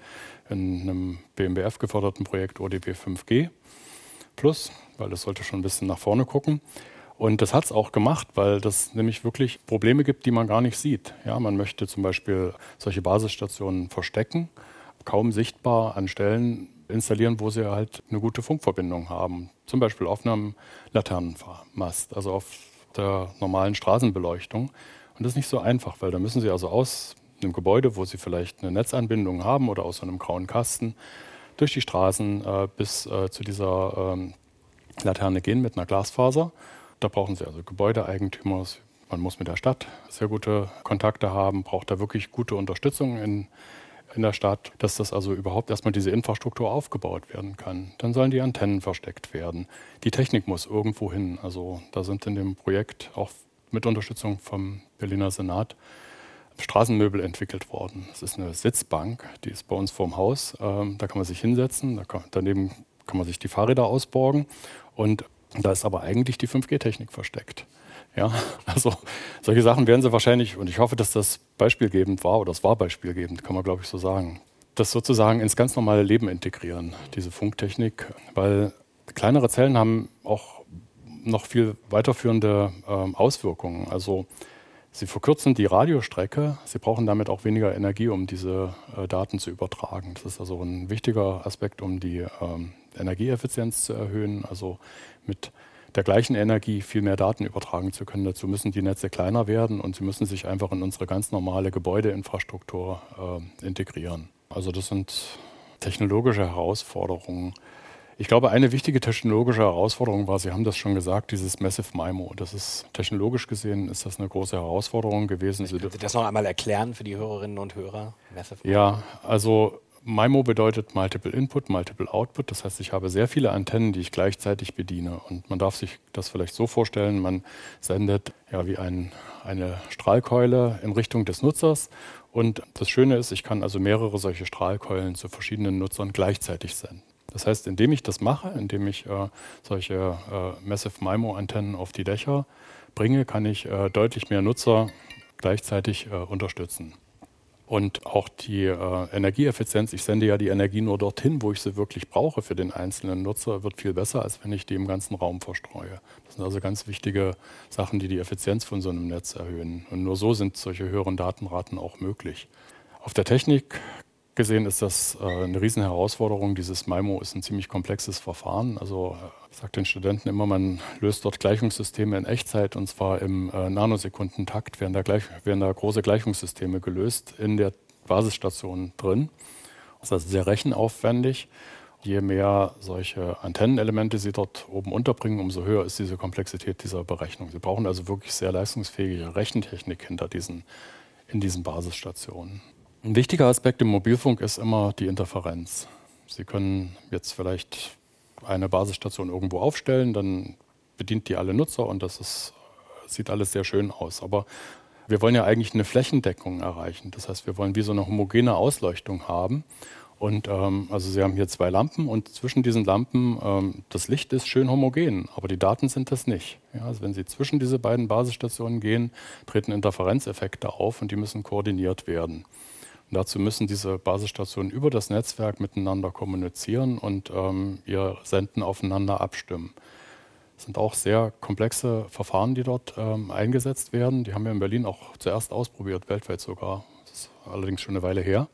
in einem BMBF geförderten Projekt ODP 5G Plus, weil das sollte schon ein bisschen nach vorne gucken. Und das hat es auch gemacht, weil das nämlich wirklich Probleme gibt, die man gar nicht sieht. Ja, man möchte zum Beispiel solche Basisstationen verstecken, kaum sichtbar an Stellen installieren, wo sie halt eine gute Funkverbindung haben. Zum Beispiel auf einem Laternenmast, also auf der normalen Straßenbeleuchtung. Und das ist nicht so einfach, weil da müssen sie also aus einem Gebäude, wo sie vielleicht eine Netzanbindung haben oder aus einem grauen Kasten, durch die Straßen äh, bis äh, zu dieser ähm, Laterne gehen mit einer Glasfaser. Da brauchen Sie also Gebäudeeigentümer. Man muss mit der Stadt sehr gute Kontakte haben, braucht da wirklich gute Unterstützung in, in der Stadt, dass das also überhaupt erstmal diese Infrastruktur aufgebaut werden kann. Dann sollen die Antennen versteckt werden. Die Technik muss irgendwo hin. Also da sind in dem Projekt auch mit Unterstützung vom Berliner Senat Straßenmöbel entwickelt worden. Das ist eine Sitzbank, die ist bei uns vorm Haus. Ähm, da kann man sich hinsetzen, da kann, daneben kann man sich die Fahrräder ausborgen und da ist aber eigentlich die 5G-Technik versteckt. Ja, also solche Sachen werden sie wahrscheinlich, und ich hoffe, dass das beispielgebend war, oder es war beispielgebend, kann man glaube ich so sagen, das sozusagen ins ganz normale Leben integrieren, diese Funktechnik, weil kleinere Zellen haben auch noch viel weiterführende ähm, Auswirkungen. Also Sie verkürzen die Radiostrecke. Sie brauchen damit auch weniger Energie, um diese äh, Daten zu übertragen. Das ist also ein wichtiger Aspekt, um die ähm, Energieeffizienz zu erhöhen. Also mit der gleichen Energie viel mehr Daten übertragen zu können. Dazu müssen die Netze kleiner werden und sie müssen sich einfach in unsere ganz normale Gebäudeinfrastruktur äh, integrieren. Also das sind technologische Herausforderungen. Ich glaube, eine wichtige technologische Herausforderung war, Sie haben das schon gesagt, dieses Massive MIMO. Das ist technologisch gesehen ist das eine große Herausforderung gewesen. Können Sie das noch einmal erklären für die Hörerinnen und Hörer? Massive MIMO? Ja, also MIMO bedeutet Multiple Input, Multiple Output. Das heißt, ich habe sehr viele Antennen, die ich gleichzeitig bediene. Und man darf sich das vielleicht so vorstellen, man sendet ja wie ein, eine Strahlkeule in Richtung des Nutzers. Und das Schöne ist, ich kann also mehrere solche Strahlkeulen zu verschiedenen Nutzern gleichzeitig senden. Das heißt, indem ich das mache, indem ich äh, solche äh, Massive MIMO-Antennen auf die Dächer bringe, kann ich äh, deutlich mehr Nutzer gleichzeitig äh, unterstützen. Und auch die äh, Energieeffizienz, ich sende ja die Energie nur dorthin, wo ich sie wirklich brauche für den einzelnen Nutzer, wird viel besser, als wenn ich die im ganzen Raum verstreue. Das sind also ganz wichtige Sachen, die die Effizienz von so einem Netz erhöhen. Und nur so sind solche höheren Datenraten auch möglich. Auf der Technik gesehen ist das äh, eine Riesenherausforderung. Dieses MIMO ist ein ziemlich komplexes Verfahren. Also äh, ich sage den Studenten immer, man löst dort Gleichungssysteme in Echtzeit und zwar im äh, Nanosekundentakt werden da, gleich, werden da große Gleichungssysteme gelöst in der Basisstation drin. Das ist also sehr rechenaufwendig. Je mehr solche Antennenelemente Sie dort oben unterbringen, umso höher ist diese Komplexität dieser Berechnung. Sie brauchen also wirklich sehr leistungsfähige Rechentechnik hinter diesen, in diesen Basisstationen. Ein wichtiger Aspekt im Mobilfunk ist immer die Interferenz. Sie können jetzt vielleicht eine Basisstation irgendwo aufstellen, dann bedient die alle Nutzer und das ist, sieht alles sehr schön aus. Aber wir wollen ja eigentlich eine Flächendeckung erreichen. Das heißt, wir wollen wie so eine homogene Ausleuchtung haben. Und ähm, also Sie haben hier zwei Lampen und zwischen diesen Lampen, ähm, das Licht ist schön homogen, aber die Daten sind das nicht. Ja, also wenn Sie zwischen diese beiden Basisstationen gehen, treten Interferenzeffekte auf und die müssen koordiniert werden. Und dazu müssen diese Basisstationen über das Netzwerk miteinander kommunizieren und ähm, ihr Senden aufeinander abstimmen. Das sind auch sehr komplexe Verfahren, die dort ähm, eingesetzt werden. Die haben wir in Berlin auch zuerst ausprobiert, weltweit sogar. Das ist allerdings schon eine Weile her.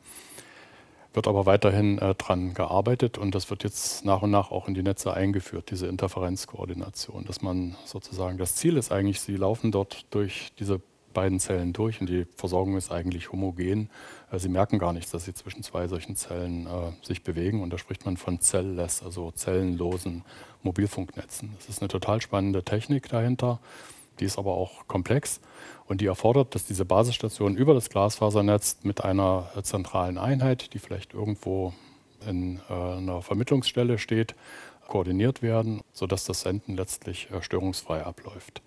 Wird aber weiterhin äh, dran gearbeitet und das wird jetzt nach und nach auch in die Netze eingeführt, diese Interferenzkoordination. Dass man sozusagen, das Ziel ist eigentlich, sie laufen dort durch diese beiden Zellen durch und die Versorgung ist eigentlich homogen. Äh, sie merken gar nichts, dass sie zwischen zwei solchen Zellen äh, sich bewegen und da spricht man von Cellless, also zellenlosen Mobilfunknetzen. Das ist eine total spannende Technik dahinter, die ist aber auch komplex und die erfordert, dass diese Basisstationen über das Glasfasernetz mit einer äh, zentralen Einheit, die vielleicht irgendwo in äh, einer Vermittlungsstelle steht, koordiniert werden, sodass das Senden letztlich störungsfrei abläuft.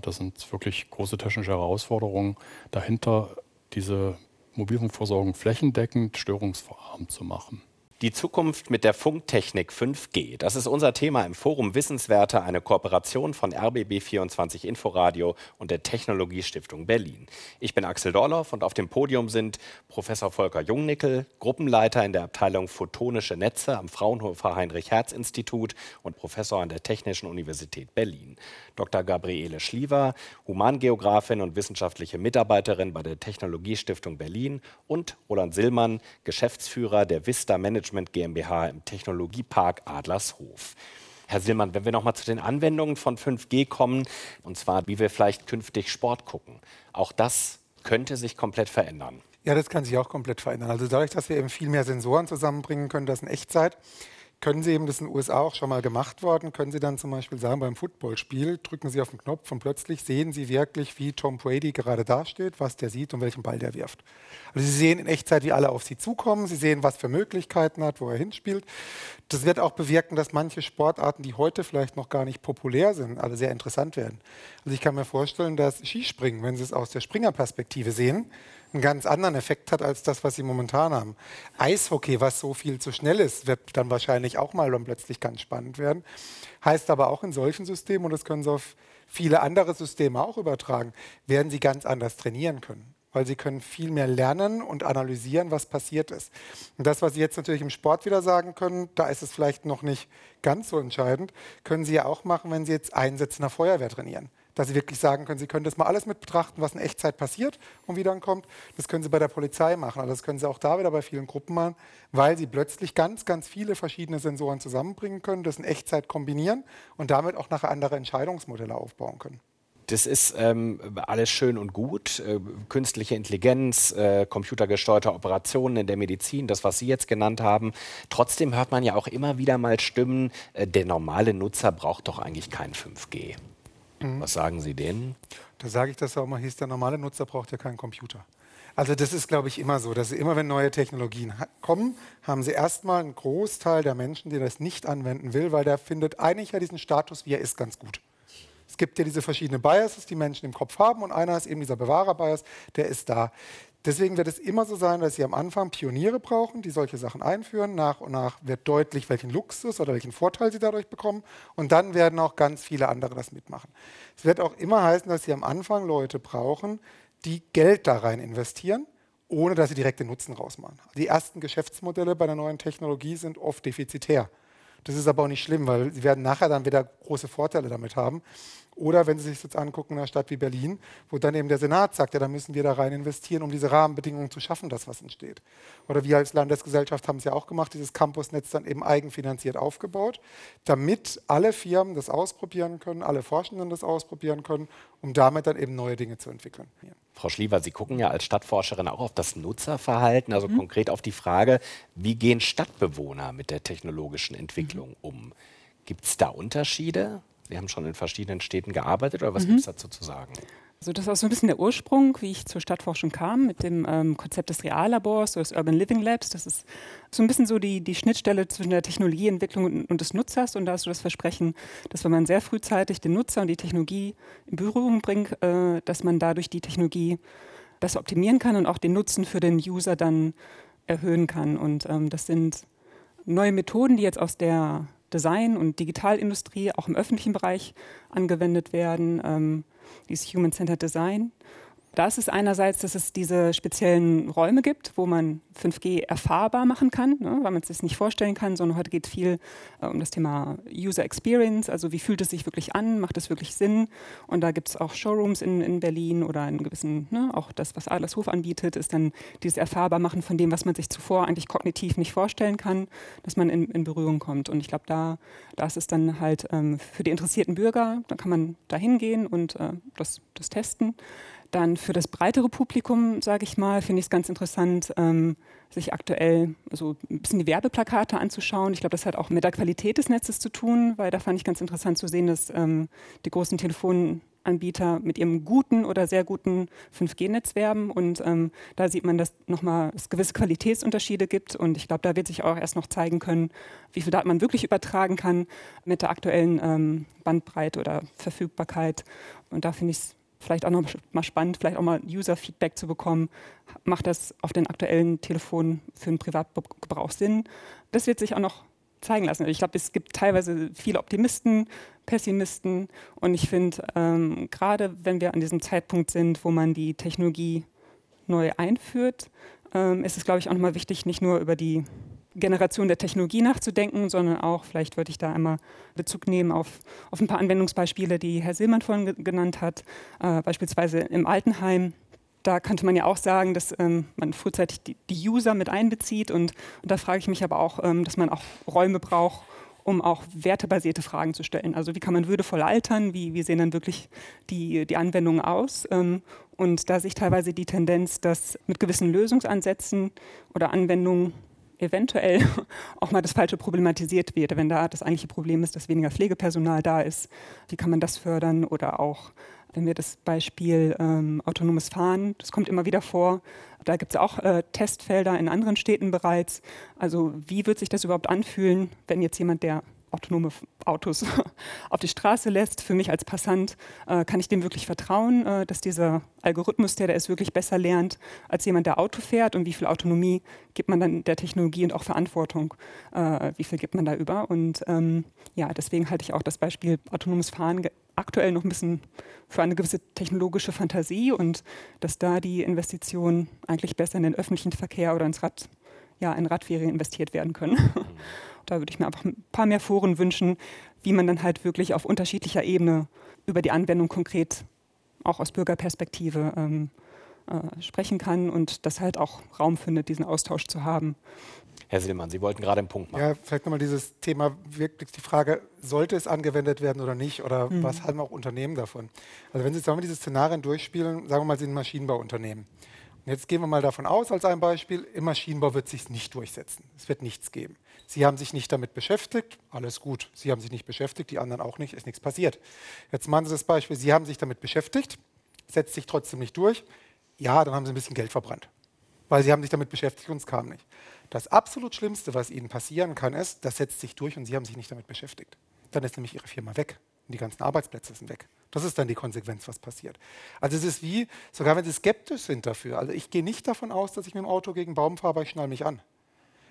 Das sind wirklich große technische Herausforderungen. Dahinter diese Mobilfunkversorgung flächendeckend störungsverarmt zu machen. Die Zukunft mit der Funktechnik 5G. Das ist unser Thema im Forum Wissenswerte, eine Kooperation von RBB24 Inforadio und der Technologiestiftung Berlin. Ich bin Axel Dorloff und auf dem Podium sind Professor Volker Jungnickel, Gruppenleiter in der Abteilung Photonische Netze am Fraunhofer Heinrich-Hertz-Institut und Professor an der Technischen Universität Berlin. Dr. Gabriele Schliever, Humangeografin und wissenschaftliche Mitarbeiterin bei der Technologiestiftung Berlin und Roland Sillmann, Geschäftsführer der Vista Management Management GmbH im Technologiepark Adlershof. Herr Sillmann, wenn wir noch mal zu den Anwendungen von 5G kommen, und zwar wie wir vielleicht künftig Sport gucken, auch das könnte sich komplett verändern. Ja, das kann sich auch komplett verändern. Also dadurch, dass wir eben viel mehr Sensoren zusammenbringen können, das in Echtzeit, können Sie eben, das ist in den USA auch schon mal gemacht worden, können Sie dann zum Beispiel sagen, beim Footballspiel drücken Sie auf den Knopf und plötzlich sehen Sie wirklich, wie Tom Brady gerade dasteht, was der sieht und welchen Ball der wirft. Also Sie sehen in Echtzeit, wie alle auf Sie zukommen, Sie sehen, was für Möglichkeiten hat, wo er hinspielt. Das wird auch bewirken, dass manche Sportarten, die heute vielleicht noch gar nicht populär sind, aber sehr interessant werden. Also ich kann mir vorstellen, dass Skispringen, wenn Sie es aus der Springerperspektive sehen, einen ganz anderen Effekt hat als das, was sie momentan haben. Eishockey, was so viel zu schnell ist, wird dann wahrscheinlich auch mal dann plötzlich ganz spannend werden. Heißt aber auch in solchen Systemen, und das können sie auf viele andere Systeme auch übertragen, werden sie ganz anders trainieren können. Weil sie können viel mehr lernen und analysieren, was passiert ist. Und das, was Sie jetzt natürlich im Sport wieder sagen können, da ist es vielleicht noch nicht ganz so entscheidend, können Sie ja auch machen, wenn Sie jetzt Einsätze in der Feuerwehr trainieren dass Sie wirklich sagen können, Sie können das mal alles mit betrachten, was in Echtzeit passiert und wie dann kommt. Das können Sie bei der Polizei machen, also das können Sie auch da wieder bei vielen Gruppen machen, weil Sie plötzlich ganz, ganz viele verschiedene Sensoren zusammenbringen können, das in Echtzeit kombinieren und damit auch nachher andere Entscheidungsmodelle aufbauen können. Das ist ähm, alles schön und gut. Äh, künstliche Intelligenz, äh, computergesteuerte Operationen in der Medizin, das, was Sie jetzt genannt haben. Trotzdem hört man ja auch immer wieder mal Stimmen, äh, der normale Nutzer braucht doch eigentlich kein 5G. Mhm. Was sagen Sie denen? Da sage ich das auch mal, hieß, der normale Nutzer braucht ja keinen Computer. Also das ist, glaube ich, immer so, dass immer wenn neue Technologien kommen, haben sie erstmal einen Großteil der Menschen, die das nicht anwenden will, weil der findet eigentlich ja diesen Status, wie er ist, ganz gut. Es gibt ja diese verschiedenen Biases, die Menschen im Kopf haben und einer ist eben dieser Bewahrer-Bias, der ist da. Deswegen wird es immer so sein, dass Sie am Anfang Pioniere brauchen, die solche Sachen einführen. Nach und nach wird deutlich, welchen Luxus oder welchen Vorteil Sie dadurch bekommen. Und dann werden auch ganz viele andere das mitmachen. Es wird auch immer heißen, dass Sie am Anfang Leute brauchen, die Geld da rein investieren, ohne dass sie direkt den Nutzen rausmachen. Die ersten Geschäftsmodelle bei der neuen Technologie sind oft defizitär. Das ist aber auch nicht schlimm, weil sie werden nachher dann wieder große Vorteile damit haben. Oder wenn Sie sich jetzt angucken in einer Stadt wie Berlin, wo dann eben der Senat sagt, ja, da müssen wir da rein investieren, um diese Rahmenbedingungen zu schaffen, dass was entsteht. Oder wir als Landesgesellschaft haben es ja auch gemacht, dieses Campusnetz dann eben eigenfinanziert aufgebaut, damit alle Firmen das ausprobieren können, alle Forschenden das ausprobieren können, um damit dann eben neue Dinge zu entwickeln. Frau Schliever, Sie gucken ja als Stadtforscherin auch auf das Nutzerverhalten, also mhm. konkret auf die Frage, wie gehen Stadtbewohner mit der technologischen Entwicklung mhm. um? Gibt es da Unterschiede? Sie haben schon in verschiedenen Städten gearbeitet oder was mhm. gibt es dazu zu sagen? Also das war so ein bisschen der Ursprung, wie ich zur Stadtforschung kam, mit dem ähm, Konzept des Reallabors, so des Urban Living Labs. Das ist so ein bisschen so die, die Schnittstelle zwischen der Technologieentwicklung und, und des Nutzers. Und da ist so das Versprechen, dass wenn man sehr frühzeitig den Nutzer und die Technologie in Berührung bringt, äh, dass man dadurch die Technologie besser optimieren kann und auch den Nutzen für den User dann erhöhen kann. Und ähm, das sind neue Methoden, die jetzt aus der Design- und Digitalindustrie auch im öffentlichen Bereich angewendet werden, ähm, dieses Human-Centered Design. Da ist einerseits, dass es diese speziellen Räume gibt, wo man 5G erfahrbar machen kann, ne, weil man es sich nicht vorstellen kann, sondern heute geht viel äh, um das Thema User Experience, also wie fühlt es sich wirklich an, macht es wirklich Sinn? Und da gibt es auch Showrooms in, in Berlin oder in gewissen, ne, auch das, was Adlershof anbietet, ist dann dieses Erfahrbarmachen von dem, was man sich zuvor eigentlich kognitiv nicht vorstellen kann, dass man in, in Berührung kommt. Und ich glaube, da, da ist es dann halt ähm, für die interessierten Bürger, da kann man da hingehen und äh, das, das testen. Dann für das breitere Publikum, sage ich mal, finde ich es ganz interessant, ähm, sich aktuell so ein bisschen die Werbeplakate anzuschauen. Ich glaube, das hat auch mit der Qualität des Netzes zu tun, weil da fand ich ganz interessant zu sehen, dass ähm, die großen Telefonanbieter mit ihrem guten oder sehr guten 5G-Netz werben. Und ähm, da sieht man, dass nochmal es gewisse Qualitätsunterschiede gibt. Und ich glaube, da wird sich auch erst noch zeigen können, wie viel Daten man wirklich übertragen kann mit der aktuellen ähm, Bandbreite oder Verfügbarkeit. Und da finde ich es vielleicht auch noch mal spannend, vielleicht auch mal User-Feedback zu bekommen. Macht das auf den aktuellen Telefonen für den Privatgebrauch Sinn? Das wird sich auch noch zeigen lassen. Ich glaube, es gibt teilweise viele Optimisten, Pessimisten und ich finde, ähm, gerade wenn wir an diesem Zeitpunkt sind, wo man die Technologie neu einführt, ähm, ist es, glaube ich, auch nochmal wichtig, nicht nur über die Generation der Technologie nachzudenken, sondern auch, vielleicht würde ich da einmal Bezug nehmen auf, auf ein paar Anwendungsbeispiele, die Herr Silmann vorhin genannt hat, äh, beispielsweise im Altenheim. Da könnte man ja auch sagen, dass ähm, man frühzeitig die, die, User mit einbezieht und, und da frage ich mich aber auch, ähm, dass man auch Räume braucht, um auch wertebasierte Fragen zu stellen. Also wie kann man würdevoll altern? Wie, wie sehen dann wirklich die, die Anwendungen aus? Ähm, und da sehe ich teilweise die Tendenz, dass mit gewissen Lösungsansätzen oder Anwendungen eventuell auch mal das Falsche problematisiert wird. Wenn da das eigentliche Problem ist, dass weniger Pflegepersonal da ist, wie kann man das fördern? Oder auch, wenn wir das Beispiel ähm, autonomes Fahren, das kommt immer wieder vor, da gibt es auch äh, Testfelder in anderen Städten bereits. Also wie wird sich das überhaupt anfühlen, wenn jetzt jemand, der autonome Autos auf die Straße lässt, für mich als Passant, äh, kann ich dem wirklich vertrauen, äh, dass dieser Algorithmus, der da ist, wirklich besser lernt als jemand, der Auto fährt und wie viel Autonomie gibt man dann der Technologie und auch Verantwortung, äh, wie viel gibt man da über. Und ähm, ja, deswegen halte ich auch das Beispiel autonomes Fahren aktuell noch ein bisschen für eine gewisse technologische Fantasie und dass da die Investitionen eigentlich besser in den öffentlichen Verkehr oder ins Rad, ja, in Radferien investiert werden können. Mhm. Da würde ich mir einfach ein paar mehr Foren wünschen, wie man dann halt wirklich auf unterschiedlicher Ebene über die Anwendung konkret auch aus Bürgerperspektive ähm, äh, sprechen kann und das halt auch Raum findet, diesen Austausch zu haben. Herr Silmann, Sie wollten gerade einen Punkt machen. Ja, vielleicht nochmal dieses Thema, wirklich die Frage, sollte es angewendet werden oder nicht? Oder mhm. was haben auch Unternehmen davon? Also wenn Sie jetzt mal diese Szenarien durchspielen, sagen wir mal, Sie sind ein Maschinenbauunternehmen. Und jetzt gehen wir mal davon aus, als ein Beispiel, im Maschinenbau wird es sich nicht durchsetzen. Es wird nichts geben. Sie haben sich nicht damit beschäftigt, alles gut. Sie haben sich nicht beschäftigt, die anderen auch nicht, ist nichts passiert. Jetzt machen Sie das Beispiel, Sie haben sich damit beschäftigt, setzt sich trotzdem nicht durch. Ja, dann haben Sie ein bisschen Geld verbrannt, weil Sie haben sich damit beschäftigt und es kam nicht. Das absolut Schlimmste, was Ihnen passieren kann, ist, das setzt sich durch und Sie haben sich nicht damit beschäftigt. Dann ist nämlich Ihre Firma weg und die ganzen Arbeitsplätze sind weg. Das ist dann die Konsequenz, was passiert. Also es ist wie, sogar wenn Sie skeptisch sind dafür, also ich gehe nicht davon aus, dass ich mit dem Auto gegen Baum fahre, aber ich schnall mich an.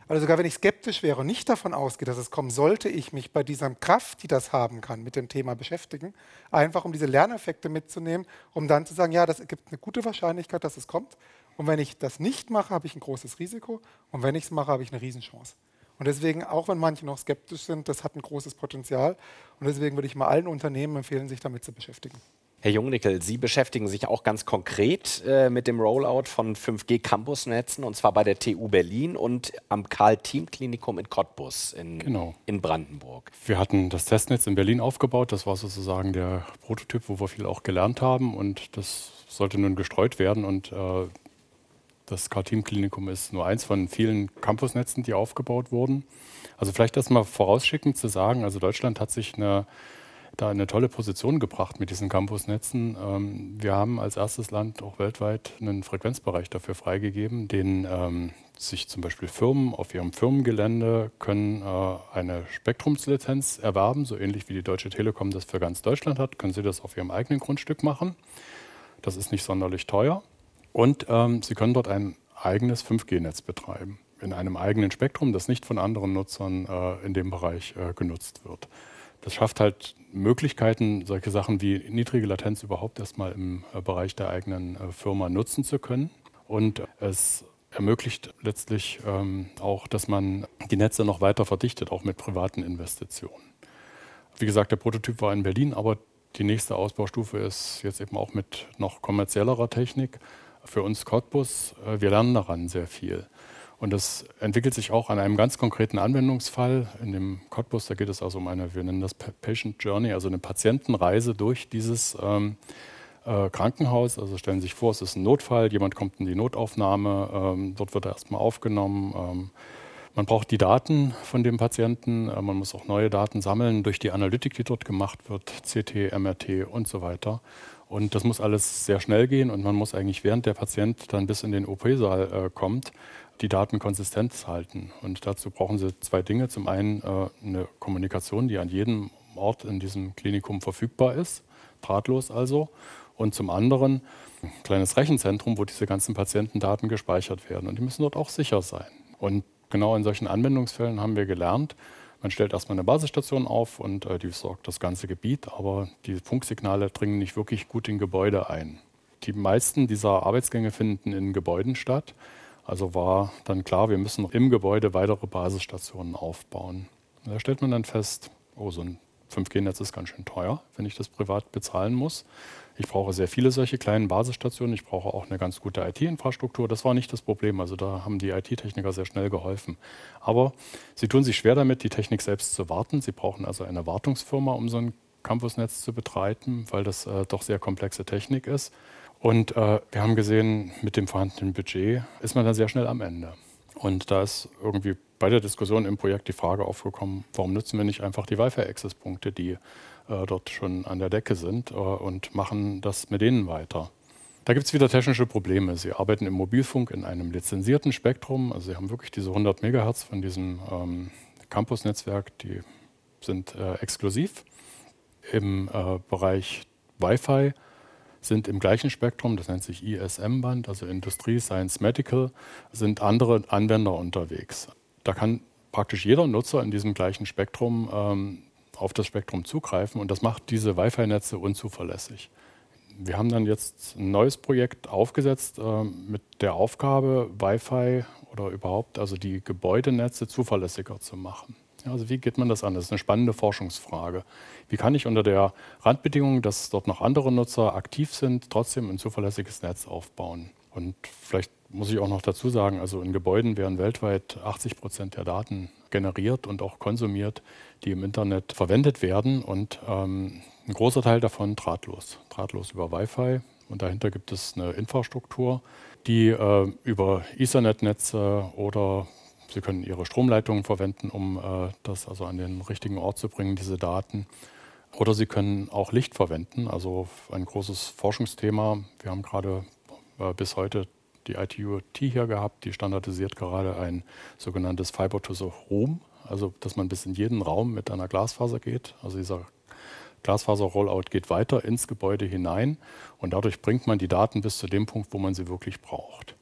Also sogar wenn ich skeptisch wäre und nicht davon ausgehe, dass es kommt, sollte ich mich bei dieser Kraft, die das haben kann, mit dem Thema beschäftigen, einfach um diese Lerneffekte mitzunehmen, um dann zu sagen, ja, das gibt eine gute Wahrscheinlichkeit, dass es kommt. Und wenn ich das nicht mache, habe ich ein großes Risiko. Und wenn ich es mache, habe ich eine Riesenchance. Und deswegen, auch wenn manche noch skeptisch sind, das hat ein großes Potenzial. Und deswegen würde ich mal allen Unternehmen empfehlen, sich damit zu beschäftigen. Herr Jungnickel, Sie beschäftigen sich auch ganz konkret äh, mit dem Rollout von 5G-Campusnetzen und zwar bei der TU Berlin und am Karl-Team-Klinikum in Cottbus in, genau. in Brandenburg. Wir hatten das Testnetz in Berlin aufgebaut. Das war sozusagen der Prototyp, wo wir viel auch gelernt haben und das sollte nun gestreut werden. Und äh, das Karl-Team-Klinikum ist nur eins von vielen Campusnetzen, die aufgebaut wurden. Also vielleicht das mal vorausschickend zu sagen, also Deutschland hat sich eine da eine tolle Position gebracht mit diesen Campusnetzen. Ähm, wir haben als erstes Land auch weltweit einen Frequenzbereich dafür freigegeben, den ähm, sich zum Beispiel Firmen auf ihrem Firmengelände können äh, eine Spektrumslizenz erwerben, so ähnlich wie die Deutsche Telekom das für ganz Deutschland hat, können sie das auf ihrem eigenen Grundstück machen. Das ist nicht sonderlich teuer. Und ähm, sie können dort ein eigenes 5G-Netz betreiben, in einem eigenen Spektrum, das nicht von anderen Nutzern äh, in dem Bereich äh, genutzt wird. Das schafft halt Möglichkeiten, solche Sachen wie niedrige Latenz überhaupt erstmal im äh, Bereich der eigenen äh, Firma nutzen zu können. Und es ermöglicht letztlich ähm, auch, dass man die Netze noch weiter verdichtet, auch mit privaten Investitionen. Wie gesagt, der Prototyp war in Berlin, aber die nächste Ausbaustufe ist jetzt eben auch mit noch kommerziellerer Technik. Für uns Cottbus, äh, wir lernen daran sehr viel. Und das entwickelt sich auch an einem ganz konkreten Anwendungsfall. In dem Cottbus, da geht es also um eine, wir nennen das Patient Journey, also eine Patientenreise durch dieses ähm, äh, Krankenhaus. Also stellen Sie sich vor, es ist ein Notfall, jemand kommt in die Notaufnahme, ähm, dort wird er erstmal aufgenommen. Ähm, man braucht die Daten von dem Patienten, äh, man muss auch neue Daten sammeln durch die Analytik, die dort gemacht wird, CT, MRT und so weiter. Und das muss alles sehr schnell gehen und man muss eigentlich, während der Patient dann bis in den OP-Saal äh, kommt, die Daten konsistent halten. Und dazu brauchen Sie zwei Dinge. Zum einen äh, eine Kommunikation, die an jedem Ort in diesem Klinikum verfügbar ist, drahtlos also. und zum anderen ein kleines Rechenzentrum, wo diese ganzen Patientendaten gespeichert werden. Und die müssen dort auch sicher sein. Und genau in solchen Anwendungsfällen haben wir gelernt, man stellt erstmal eine Basisstation auf und äh, die versorgt das ganze Gebiet, aber die Funksignale dringen nicht wirklich gut in Gebäude ein. Die meisten dieser Arbeitsgänge finden in Gebäuden statt. Also war dann klar, wir müssen im Gebäude weitere Basisstationen aufbauen. Da stellt man dann fest, oh, so ein 5G-Netz ist ganz schön teuer, wenn ich das privat bezahlen muss. Ich brauche sehr viele solche kleinen Basisstationen. Ich brauche auch eine ganz gute IT-Infrastruktur. Das war nicht das Problem. Also da haben die IT-Techniker sehr schnell geholfen. Aber sie tun sich schwer damit, die Technik selbst zu warten. Sie brauchen also eine Wartungsfirma, um so ein Campusnetz zu betreiben, weil das äh, doch sehr komplexe Technik ist. Und äh, wir haben gesehen, mit dem vorhandenen Budget ist man dann sehr schnell am Ende. Und da ist irgendwie bei der Diskussion im Projekt die Frage aufgekommen, warum nutzen wir nicht einfach die Wi-Fi-Access-Punkte, die dort schon an der Decke sind äh, und machen das mit denen weiter. Da gibt es wieder technische Probleme. Sie arbeiten im Mobilfunk in einem lizenzierten Spektrum. Also Sie haben wirklich diese 100 Megahertz von diesem ähm, Campus-Netzwerk, die sind äh, exklusiv. Im äh, Bereich Wi-Fi sind im gleichen Spektrum, das nennt sich ISM-Band, also Industrie, Science, Medical, sind andere Anwender unterwegs. Da kann praktisch jeder Nutzer in diesem gleichen Spektrum ähm, auf das Spektrum zugreifen und das macht diese Wi-Fi-Netze unzuverlässig. Wir haben dann jetzt ein neues Projekt aufgesetzt äh, mit der Aufgabe, Wi-Fi oder überhaupt also die Gebäudenetze zuverlässiger zu machen. Ja, also wie geht man das an? Das ist eine spannende Forschungsfrage. Wie kann ich unter der Randbedingung, dass dort noch andere Nutzer aktiv sind, trotzdem ein zuverlässiges Netz aufbauen? Und vielleicht muss ich auch noch dazu sagen, also in Gebäuden werden weltweit 80 Prozent der Daten generiert und auch konsumiert, die im Internet verwendet werden. Und ähm, ein großer Teil davon drahtlos, drahtlos über Wi-Fi. Und dahinter gibt es eine Infrastruktur, die äh, über Ethernet-Netze oder Sie können Ihre Stromleitungen verwenden, um äh, das also an den richtigen Ort zu bringen, diese Daten. Oder Sie können auch Licht verwenden, also ein großes Forschungsthema. Wir haben gerade äh, bis heute die ITUT hier gehabt, die standardisiert gerade ein sogenanntes Fiber to the Room, also dass man bis in jeden Raum mit einer Glasfaser geht. Also dieser Glasfaser-Rollout geht weiter ins Gebäude hinein und dadurch bringt man die Daten bis zu dem Punkt, wo man sie wirklich braucht.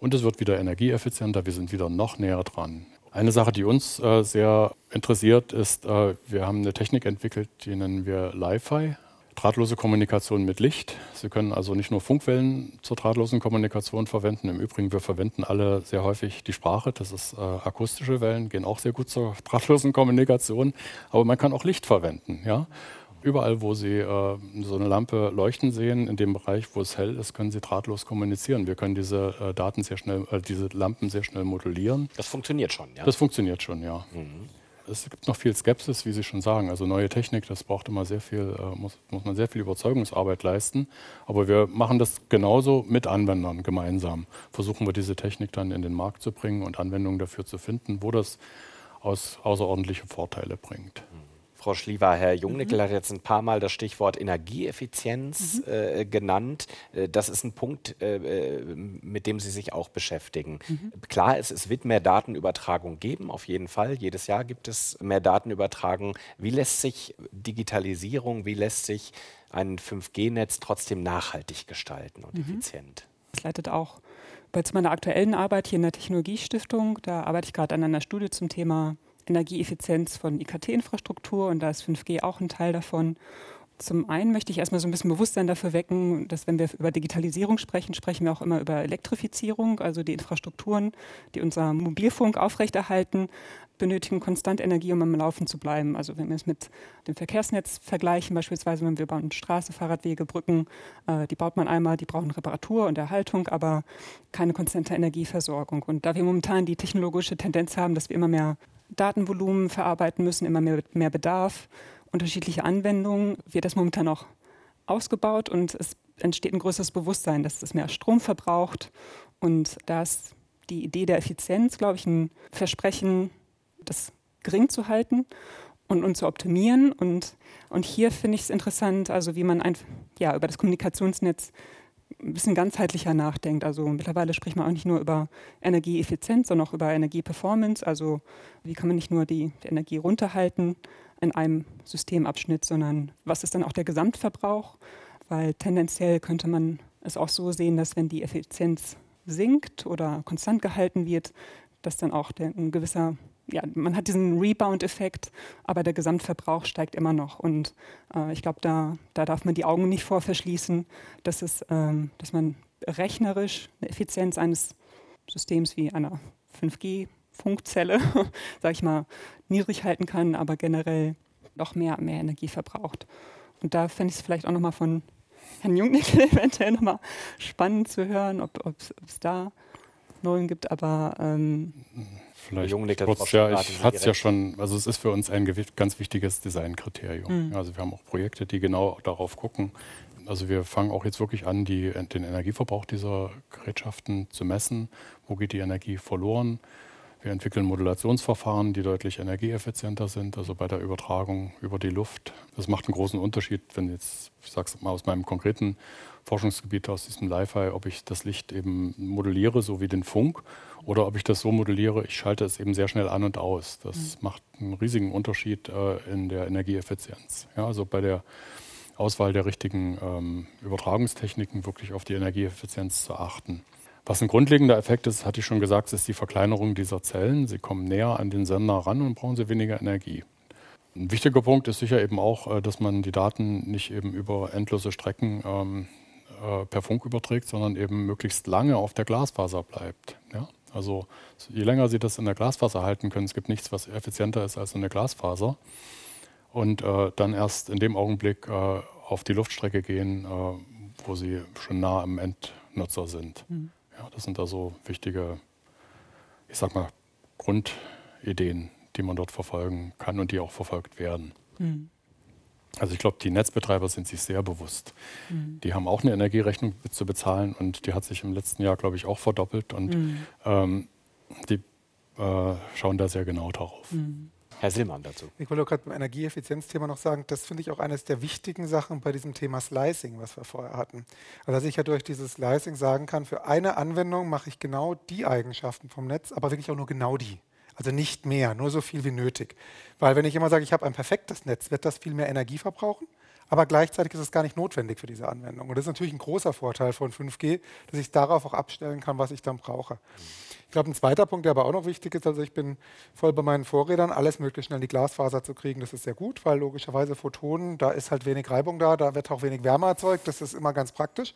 Und es wird wieder energieeffizienter, wir sind wieder noch näher dran. Eine Sache, die uns äh, sehr interessiert, ist, äh, wir haben eine Technik entwickelt, die nennen wir Li-Fi, drahtlose Kommunikation mit Licht. Sie können also nicht nur Funkwellen zur drahtlosen Kommunikation verwenden. Im Übrigen, wir verwenden alle sehr häufig die Sprache. Das ist äh, akustische Wellen, gehen auch sehr gut zur drahtlosen Kommunikation. Aber man kann auch Licht verwenden. Ja? Überall, wo Sie äh, so eine Lampe leuchten sehen, in dem Bereich, wo es hell ist, können Sie drahtlos kommunizieren. Wir können diese äh, Daten sehr schnell, äh, diese Lampen sehr schnell modulieren. Das funktioniert schon, ja? Das funktioniert schon, ja. Mhm es gibt noch viel Skepsis, wie Sie schon sagen. Also neue Technik, das braucht immer sehr viel, äh, muss, muss man sehr viel Überzeugungsarbeit leisten. Aber wir machen das genauso mit Anwendern gemeinsam. Versuchen wir diese Technik dann in den Markt zu bringen und Anwendungen dafür zu finden, wo das aus, außerordentliche Vorteile bringt. Frau Schliever, Herr Jungnickel mhm. hat jetzt ein paar Mal das Stichwort Energieeffizienz mhm. äh, genannt. Äh, das ist ein Punkt, äh, äh, mit dem Sie sich auch beschäftigen. Mhm. Klar ist, es wird mehr Datenübertragung geben, auf jeden Fall. Jedes Jahr gibt es mehr Datenübertragung. Wie lässt sich Digitalisierung, wie lässt sich ein 5G-Netz trotzdem nachhaltig gestalten und mhm. effizient? Das leitet auch bei meiner aktuellen Arbeit hier in der Technologiestiftung. Da arbeite ich gerade an einer Studie zum Thema Energieeffizienz von IKT-Infrastruktur und da ist 5G auch ein Teil davon. Zum einen möchte ich erstmal so ein bisschen Bewusstsein dafür wecken, dass wenn wir über Digitalisierung sprechen, sprechen wir auch immer über Elektrifizierung, also die Infrastrukturen, die unser Mobilfunk aufrechterhalten, benötigen konstant Energie, um am Laufen zu bleiben. Also wenn wir es mit dem Verkehrsnetz vergleichen, beispielsweise wenn wir bauen Straße, Fahrradwege, Brücken, äh, die baut man einmal, die brauchen Reparatur und Erhaltung, aber keine konstante Energieversorgung. Und da wir momentan die technologische Tendenz haben, dass wir immer mehr Datenvolumen verarbeiten müssen, immer mehr, mehr Bedarf, unterschiedliche Anwendungen, wird das momentan auch ausgebaut und es entsteht ein größeres Bewusstsein, dass es mehr Strom verbraucht. Und da ist die Idee der Effizienz, glaube ich, ein Versprechen, das gering zu halten und, und zu optimieren. Und, und hier finde ich es interessant, also wie man ein, ja, über das Kommunikationsnetz ein bisschen ganzheitlicher nachdenkt. Also mittlerweile spricht man auch nicht nur über Energieeffizienz, sondern auch über Energieperformance. Also wie kann man nicht nur die, die Energie runterhalten in einem Systemabschnitt, sondern was ist dann auch der Gesamtverbrauch? weil tendenziell könnte man es auch so sehen, dass wenn die Effizienz sinkt oder konstant gehalten wird, dass dann auch der, ein gewisser, ja, man hat diesen Rebound-Effekt, aber der Gesamtverbrauch steigt immer noch. Und äh, ich glaube, da, da darf man die Augen nicht vor verschließen, dass, es, ähm, dass man rechnerisch eine Effizienz eines Systems wie einer 5G-Funkzelle, sage ich mal, niedrig halten kann, aber generell noch mehr, mehr Energie verbraucht. Und da fände ich es vielleicht auch nochmal von Herrn Jungnickel eventuell nochmal spannend zu hören, ob es da Neuem gibt, aber ähm Vielleicht kurz, ja, ich hatte es ja schon, also es ist für uns ein ganz wichtiges Designkriterium. Mhm. Also wir haben auch Projekte, die genau darauf gucken. Also wir fangen auch jetzt wirklich an, die, den Energieverbrauch dieser Gerätschaften zu messen. Wo geht die Energie verloren? Wir entwickeln Modulationsverfahren, die deutlich energieeffizienter sind, also bei der Übertragung über die Luft. Das macht einen großen Unterschied, wenn jetzt, ich sage es mal aus meinem konkreten Forschungsgebiet, aus diesem Li-Fi, ob ich das Licht eben modelliere, so wie den Funk, oder ob ich das so modelliere, ich schalte es eben sehr schnell an und aus. Das mhm. macht einen riesigen Unterschied äh, in der Energieeffizienz. Ja, also bei der Auswahl der richtigen ähm, Übertragungstechniken wirklich auf die Energieeffizienz zu achten. Was ein grundlegender Effekt ist, hatte ich schon gesagt, ist die Verkleinerung dieser Zellen. Sie kommen näher an den Sender ran und brauchen sie weniger Energie. Ein wichtiger Punkt ist sicher eben auch, äh, dass man die Daten nicht eben über endlose Strecken ähm, äh, per Funk überträgt, sondern eben möglichst lange auf der Glasfaser bleibt. Ja? Also je länger Sie das in der Glasfaser halten können, es gibt nichts, was effizienter ist als eine Glasfaser. Und äh, dann erst in dem Augenblick äh, auf die Luftstrecke gehen, äh, wo Sie schon nah am Endnutzer sind. Mhm. Ja, das sind da so wichtige, ich sag mal, Grundideen, die man dort verfolgen kann und die auch verfolgt werden. Mhm. Also ich glaube, die Netzbetreiber sind sich sehr bewusst. Mhm. Die haben auch eine Energierechnung zu bezahlen und die hat sich im letzten Jahr, glaube ich, auch verdoppelt und mhm. ähm, die äh, schauen da sehr genau darauf. Mhm. Herr Sillmann dazu. Ich wollte gerade beim Energieeffizienzthema noch sagen, das finde ich auch eines der wichtigen Sachen bei diesem Thema Slicing, was wir vorher hatten. Also dass ich ja durch dieses Slicing sagen kann, für eine Anwendung mache ich genau die Eigenschaften vom Netz, aber wirklich auch nur genau die. Also nicht mehr, nur so viel wie nötig. Weil wenn ich immer sage, ich habe ein perfektes Netz, wird das viel mehr Energie verbrauchen, aber gleichzeitig ist es gar nicht notwendig für diese Anwendung. Und das ist natürlich ein großer Vorteil von 5G, dass ich darauf auch abstellen kann, was ich dann brauche. Ich glaube, ein zweiter Punkt, der aber auch noch wichtig ist, also ich bin voll bei meinen Vorredern, alles möglichst schnell in die Glasfaser zu kriegen, das ist sehr gut, weil logischerweise Photonen, da ist halt wenig Reibung da, da wird auch wenig Wärme erzeugt, das ist immer ganz praktisch.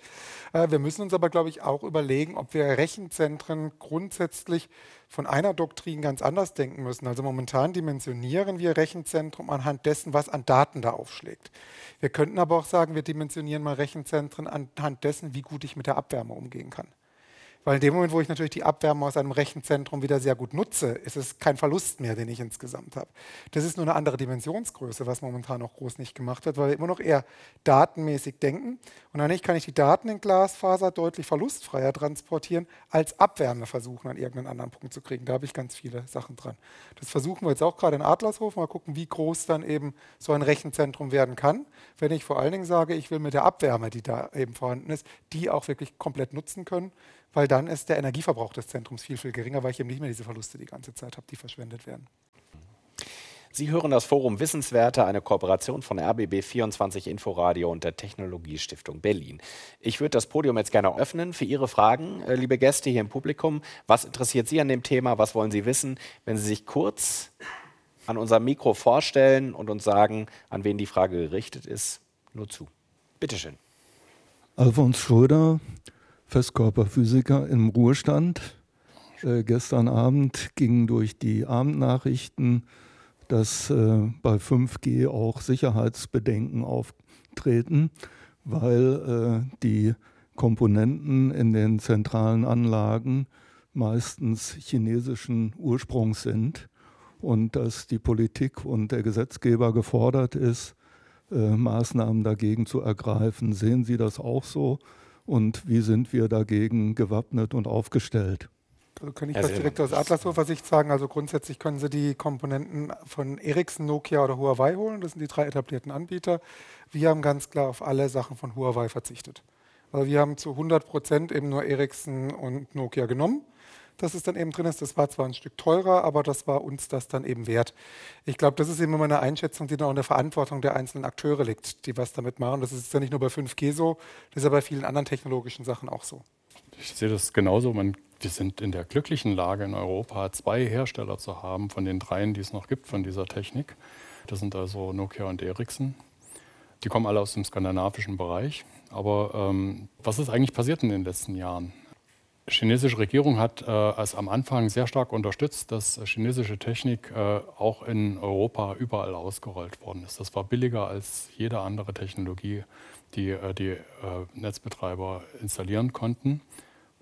Äh, wir müssen uns aber, glaube ich, auch überlegen, ob wir Rechenzentren grundsätzlich von einer Doktrin ganz anders denken müssen. Also momentan dimensionieren wir Rechenzentrum anhand dessen, was an Daten da aufschlägt. Wir könnten aber auch sagen, wir dimensionieren mal Rechenzentren anhand dessen, wie gut ich mit der Abwärme umgehen kann. Weil in dem Moment, wo ich natürlich die Abwärme aus einem Rechenzentrum wieder sehr gut nutze, ist es kein Verlust mehr, den ich insgesamt habe. Das ist nur eine andere Dimensionsgröße, was momentan noch groß nicht gemacht wird, weil wir immer noch eher datenmäßig denken. Und eigentlich kann ich die Daten in Glasfaser deutlich verlustfreier transportieren, als Abwärme versuchen, an irgendeinen anderen Punkt zu kriegen. Da habe ich ganz viele Sachen dran. Das versuchen wir jetzt auch gerade in Adlershof. Mal gucken, wie groß dann eben so ein Rechenzentrum werden kann. Wenn ich vor allen Dingen sage, ich will mit der Abwärme, die da eben vorhanden ist, die auch wirklich komplett nutzen können weil dann ist der Energieverbrauch des Zentrums viel, viel geringer, weil ich eben nicht mehr diese Verluste die ganze Zeit habe, die verschwendet werden. Sie hören das Forum Wissenswerte, eine Kooperation von RBB24 Inforadio und der Technologiestiftung Berlin. Ich würde das Podium jetzt gerne öffnen für Ihre Fragen, äh, liebe Gäste hier im Publikum. Was interessiert Sie an dem Thema? Was wollen Sie wissen? Wenn Sie sich kurz an unserem Mikro vorstellen und uns sagen, an wen die Frage gerichtet ist, nur zu. Bitte schön. Alfons Schröder, Festkörperphysiker im Ruhestand. Äh, gestern Abend gingen durch die Abendnachrichten, dass äh, bei 5G auch Sicherheitsbedenken auftreten, weil äh, die Komponenten in den zentralen Anlagen meistens chinesischen Ursprungs sind und dass die Politik und der Gesetzgeber gefordert ist, äh, Maßnahmen dagegen zu ergreifen. Sehen Sie das auch so? Und wie sind wir dagegen gewappnet und aufgestellt. Also kann ich das direkt aus Atlashofer Sicht sagen. Also grundsätzlich können Sie die Komponenten von Ericsson, Nokia oder Huawei holen. Das sind die drei etablierten Anbieter. Wir haben ganz klar auf alle Sachen von Huawei verzichtet. Also wir haben zu 100 Prozent eben nur Ericsson und Nokia genommen. Dass es dann eben drin ist. Das war zwar ein Stück teurer, aber das war uns das dann eben wert. Ich glaube, das ist immer meine Einschätzung, die dann auch in der Verantwortung der einzelnen Akteure liegt, die was damit machen. Das ist ja nicht nur bei 5G so, das ist ja bei vielen anderen technologischen Sachen auch so. Ich sehe das genauso. Man, wir sind in der glücklichen Lage in Europa, zwei Hersteller zu haben von den dreien, die es noch gibt von dieser Technik. Das sind also Nokia und Ericsson. Die kommen alle aus dem skandinavischen Bereich. Aber ähm, was ist eigentlich passiert in den letzten Jahren? Chinesische Regierung hat äh, es am Anfang sehr stark unterstützt, dass chinesische Technik äh, auch in Europa überall ausgerollt worden ist. Das war billiger als jede andere Technologie, die äh, die äh, Netzbetreiber installieren konnten.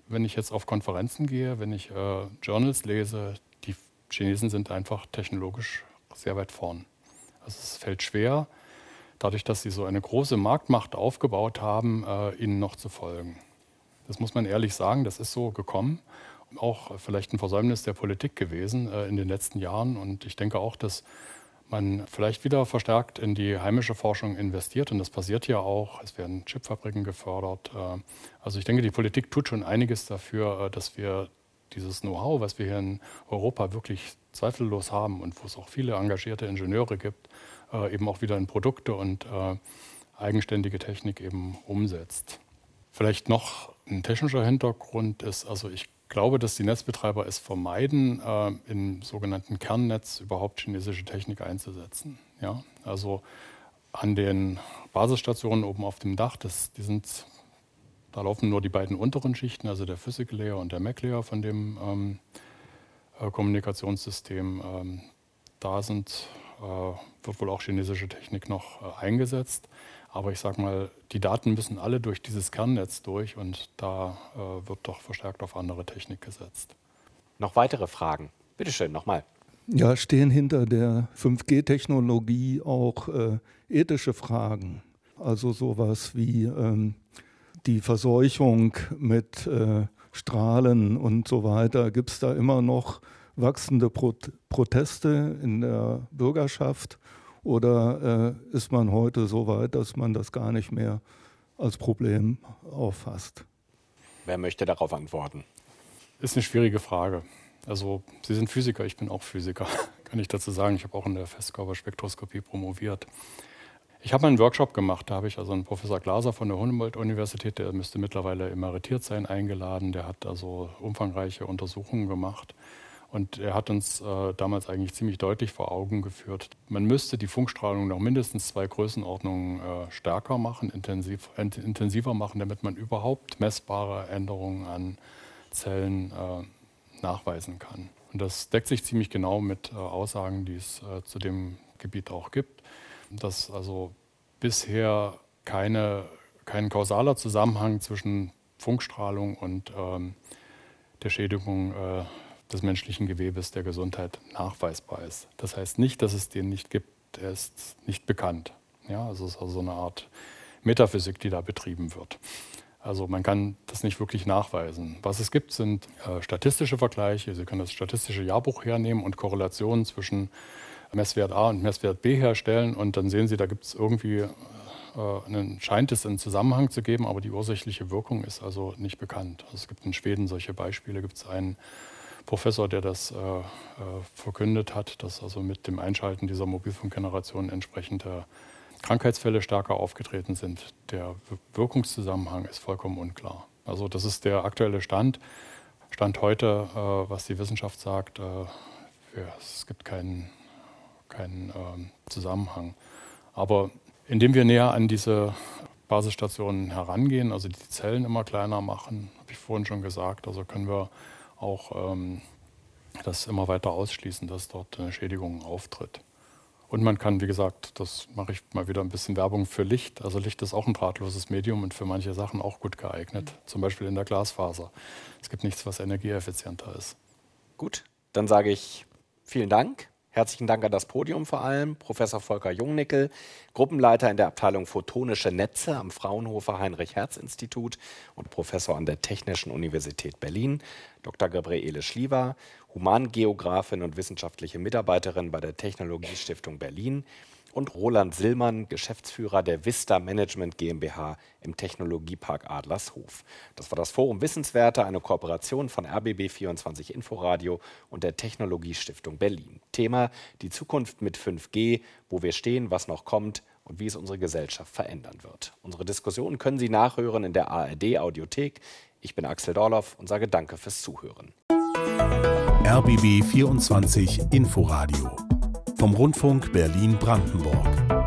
Wenn ich jetzt auf Konferenzen gehe, wenn ich äh, Journals lese, die Chinesen sind einfach technologisch sehr weit vorn. Also es fällt schwer, dadurch, dass sie so eine große Marktmacht aufgebaut haben, äh, ihnen noch zu folgen. Das muss man ehrlich sagen, das ist so gekommen. Auch vielleicht ein Versäumnis der Politik gewesen äh, in den letzten Jahren. Und ich denke auch, dass man vielleicht wieder verstärkt in die heimische Forschung investiert. Und das passiert ja auch. Es werden Chipfabriken gefördert. Äh, also ich denke, die Politik tut schon einiges dafür, äh, dass wir dieses Know-how, was wir hier in Europa wirklich zweifellos haben und wo es auch viele engagierte Ingenieure gibt, äh, eben auch wieder in Produkte und eigenständige Technik eben umsetzt. Vielleicht noch ein technischer Hintergrund ist, also ich glaube, dass die Netzbetreiber es vermeiden, äh, im sogenannten Kernnetz überhaupt chinesische Technik einzusetzen. Ja? Also an den Basisstationen oben auf dem Dach, das, die sind, da laufen nur die beiden unteren Schichten, also der Physical Layer und der Mac Layer von dem ähm, äh, Kommunikationssystem. Ähm, da sind, äh, wird wohl auch chinesische Technik noch äh, eingesetzt. Aber ich sage mal, die Daten müssen alle durch dieses Kernnetz durch und da äh, wird doch verstärkt auf andere Technik gesetzt. Noch weitere Fragen? Bitte schön, nochmal. Ja, stehen hinter der 5G-Technologie auch äh, ethische Fragen. Also sowas wie ähm, die Verseuchung mit äh, Strahlen und so weiter. Gibt es da immer noch wachsende Pro Proteste in der Bürgerschaft? Oder äh, ist man heute so weit, dass man das gar nicht mehr als Problem auffasst? Wer möchte darauf antworten? Ist eine schwierige Frage. Also Sie sind Physiker, ich bin auch Physiker, kann ich dazu sagen. Ich habe auch in der Festkörperspektroskopie promoviert. Ich habe einen Workshop gemacht, da habe ich also einen Professor Glaser von der Humboldt-Universität, der müsste mittlerweile emeritiert sein, eingeladen. Der hat also umfangreiche Untersuchungen gemacht. Und er hat uns äh, damals eigentlich ziemlich deutlich vor Augen geführt, man müsste die Funkstrahlung noch mindestens zwei Größenordnungen äh, stärker machen, intensiv, intensiver machen, damit man überhaupt messbare Änderungen an Zellen äh, nachweisen kann. Und das deckt sich ziemlich genau mit äh, Aussagen, die es äh, zu dem Gebiet auch gibt, dass also bisher keine, kein kausaler Zusammenhang zwischen Funkstrahlung und ähm, der Schädigung äh, des menschlichen Gewebes der Gesundheit nachweisbar ist. Das heißt nicht, dass es den nicht gibt, er ist nicht bekannt. Ja, also es ist also so eine Art Metaphysik, die da betrieben wird. Also man kann das nicht wirklich nachweisen. Was es gibt, sind äh, statistische Vergleiche. Sie können das statistische Jahrbuch hernehmen und Korrelationen zwischen Messwert A und Messwert B herstellen und dann sehen Sie, da gibt es irgendwie, äh, einen, scheint es einen Zusammenhang zu geben, aber die ursächliche Wirkung ist also nicht bekannt. Also es gibt in Schweden solche Beispiele, gibt es einen Professor, der das äh, äh, verkündet hat, dass also mit dem Einschalten dieser Mobilfunkgeneration entsprechende Krankheitsfälle stärker aufgetreten sind. Der Wirkungszusammenhang ist vollkommen unklar. Also das ist der aktuelle Stand. Stand heute, äh, was die Wissenschaft sagt, äh, es gibt keinen, keinen ähm, Zusammenhang. Aber indem wir näher an diese Basisstationen herangehen, also die Zellen immer kleiner machen, habe ich vorhin schon gesagt, also können wir auch ähm, das immer weiter ausschließen, dass dort eine Schädigung auftritt. Und man kann, wie gesagt, das mache ich mal wieder ein bisschen Werbung für Licht. Also Licht ist auch ein drahtloses Medium und für manche Sachen auch gut geeignet, zum Beispiel in der Glasfaser. Es gibt nichts, was energieeffizienter ist. Gut, dann sage ich vielen Dank. Herzlichen Dank an das Podium vor allem, Professor Volker Jungnickel, Gruppenleiter in der Abteilung Photonische Netze am Fraunhofer Heinrich-Hertz-Institut und Professor an der Technischen Universität Berlin, Dr. Gabriele Schliever, Humangeografin und wissenschaftliche Mitarbeiterin bei der Technologiestiftung Berlin und Roland Sillmann, Geschäftsführer der Vista Management GmbH im Technologiepark Adlershof. Das war das Forum Wissenswerte, eine Kooperation von RBB24 Inforadio und der Technologiestiftung Berlin. Thema die Zukunft mit 5G, wo wir stehen, was noch kommt und wie es unsere Gesellschaft verändern wird. Unsere Diskussion können Sie nachhören in der ARD Audiothek. Ich bin Axel Dorloff und sage Danke fürs Zuhören. RBB 24 Inforadio vom Rundfunk Berlin-Brandenburg.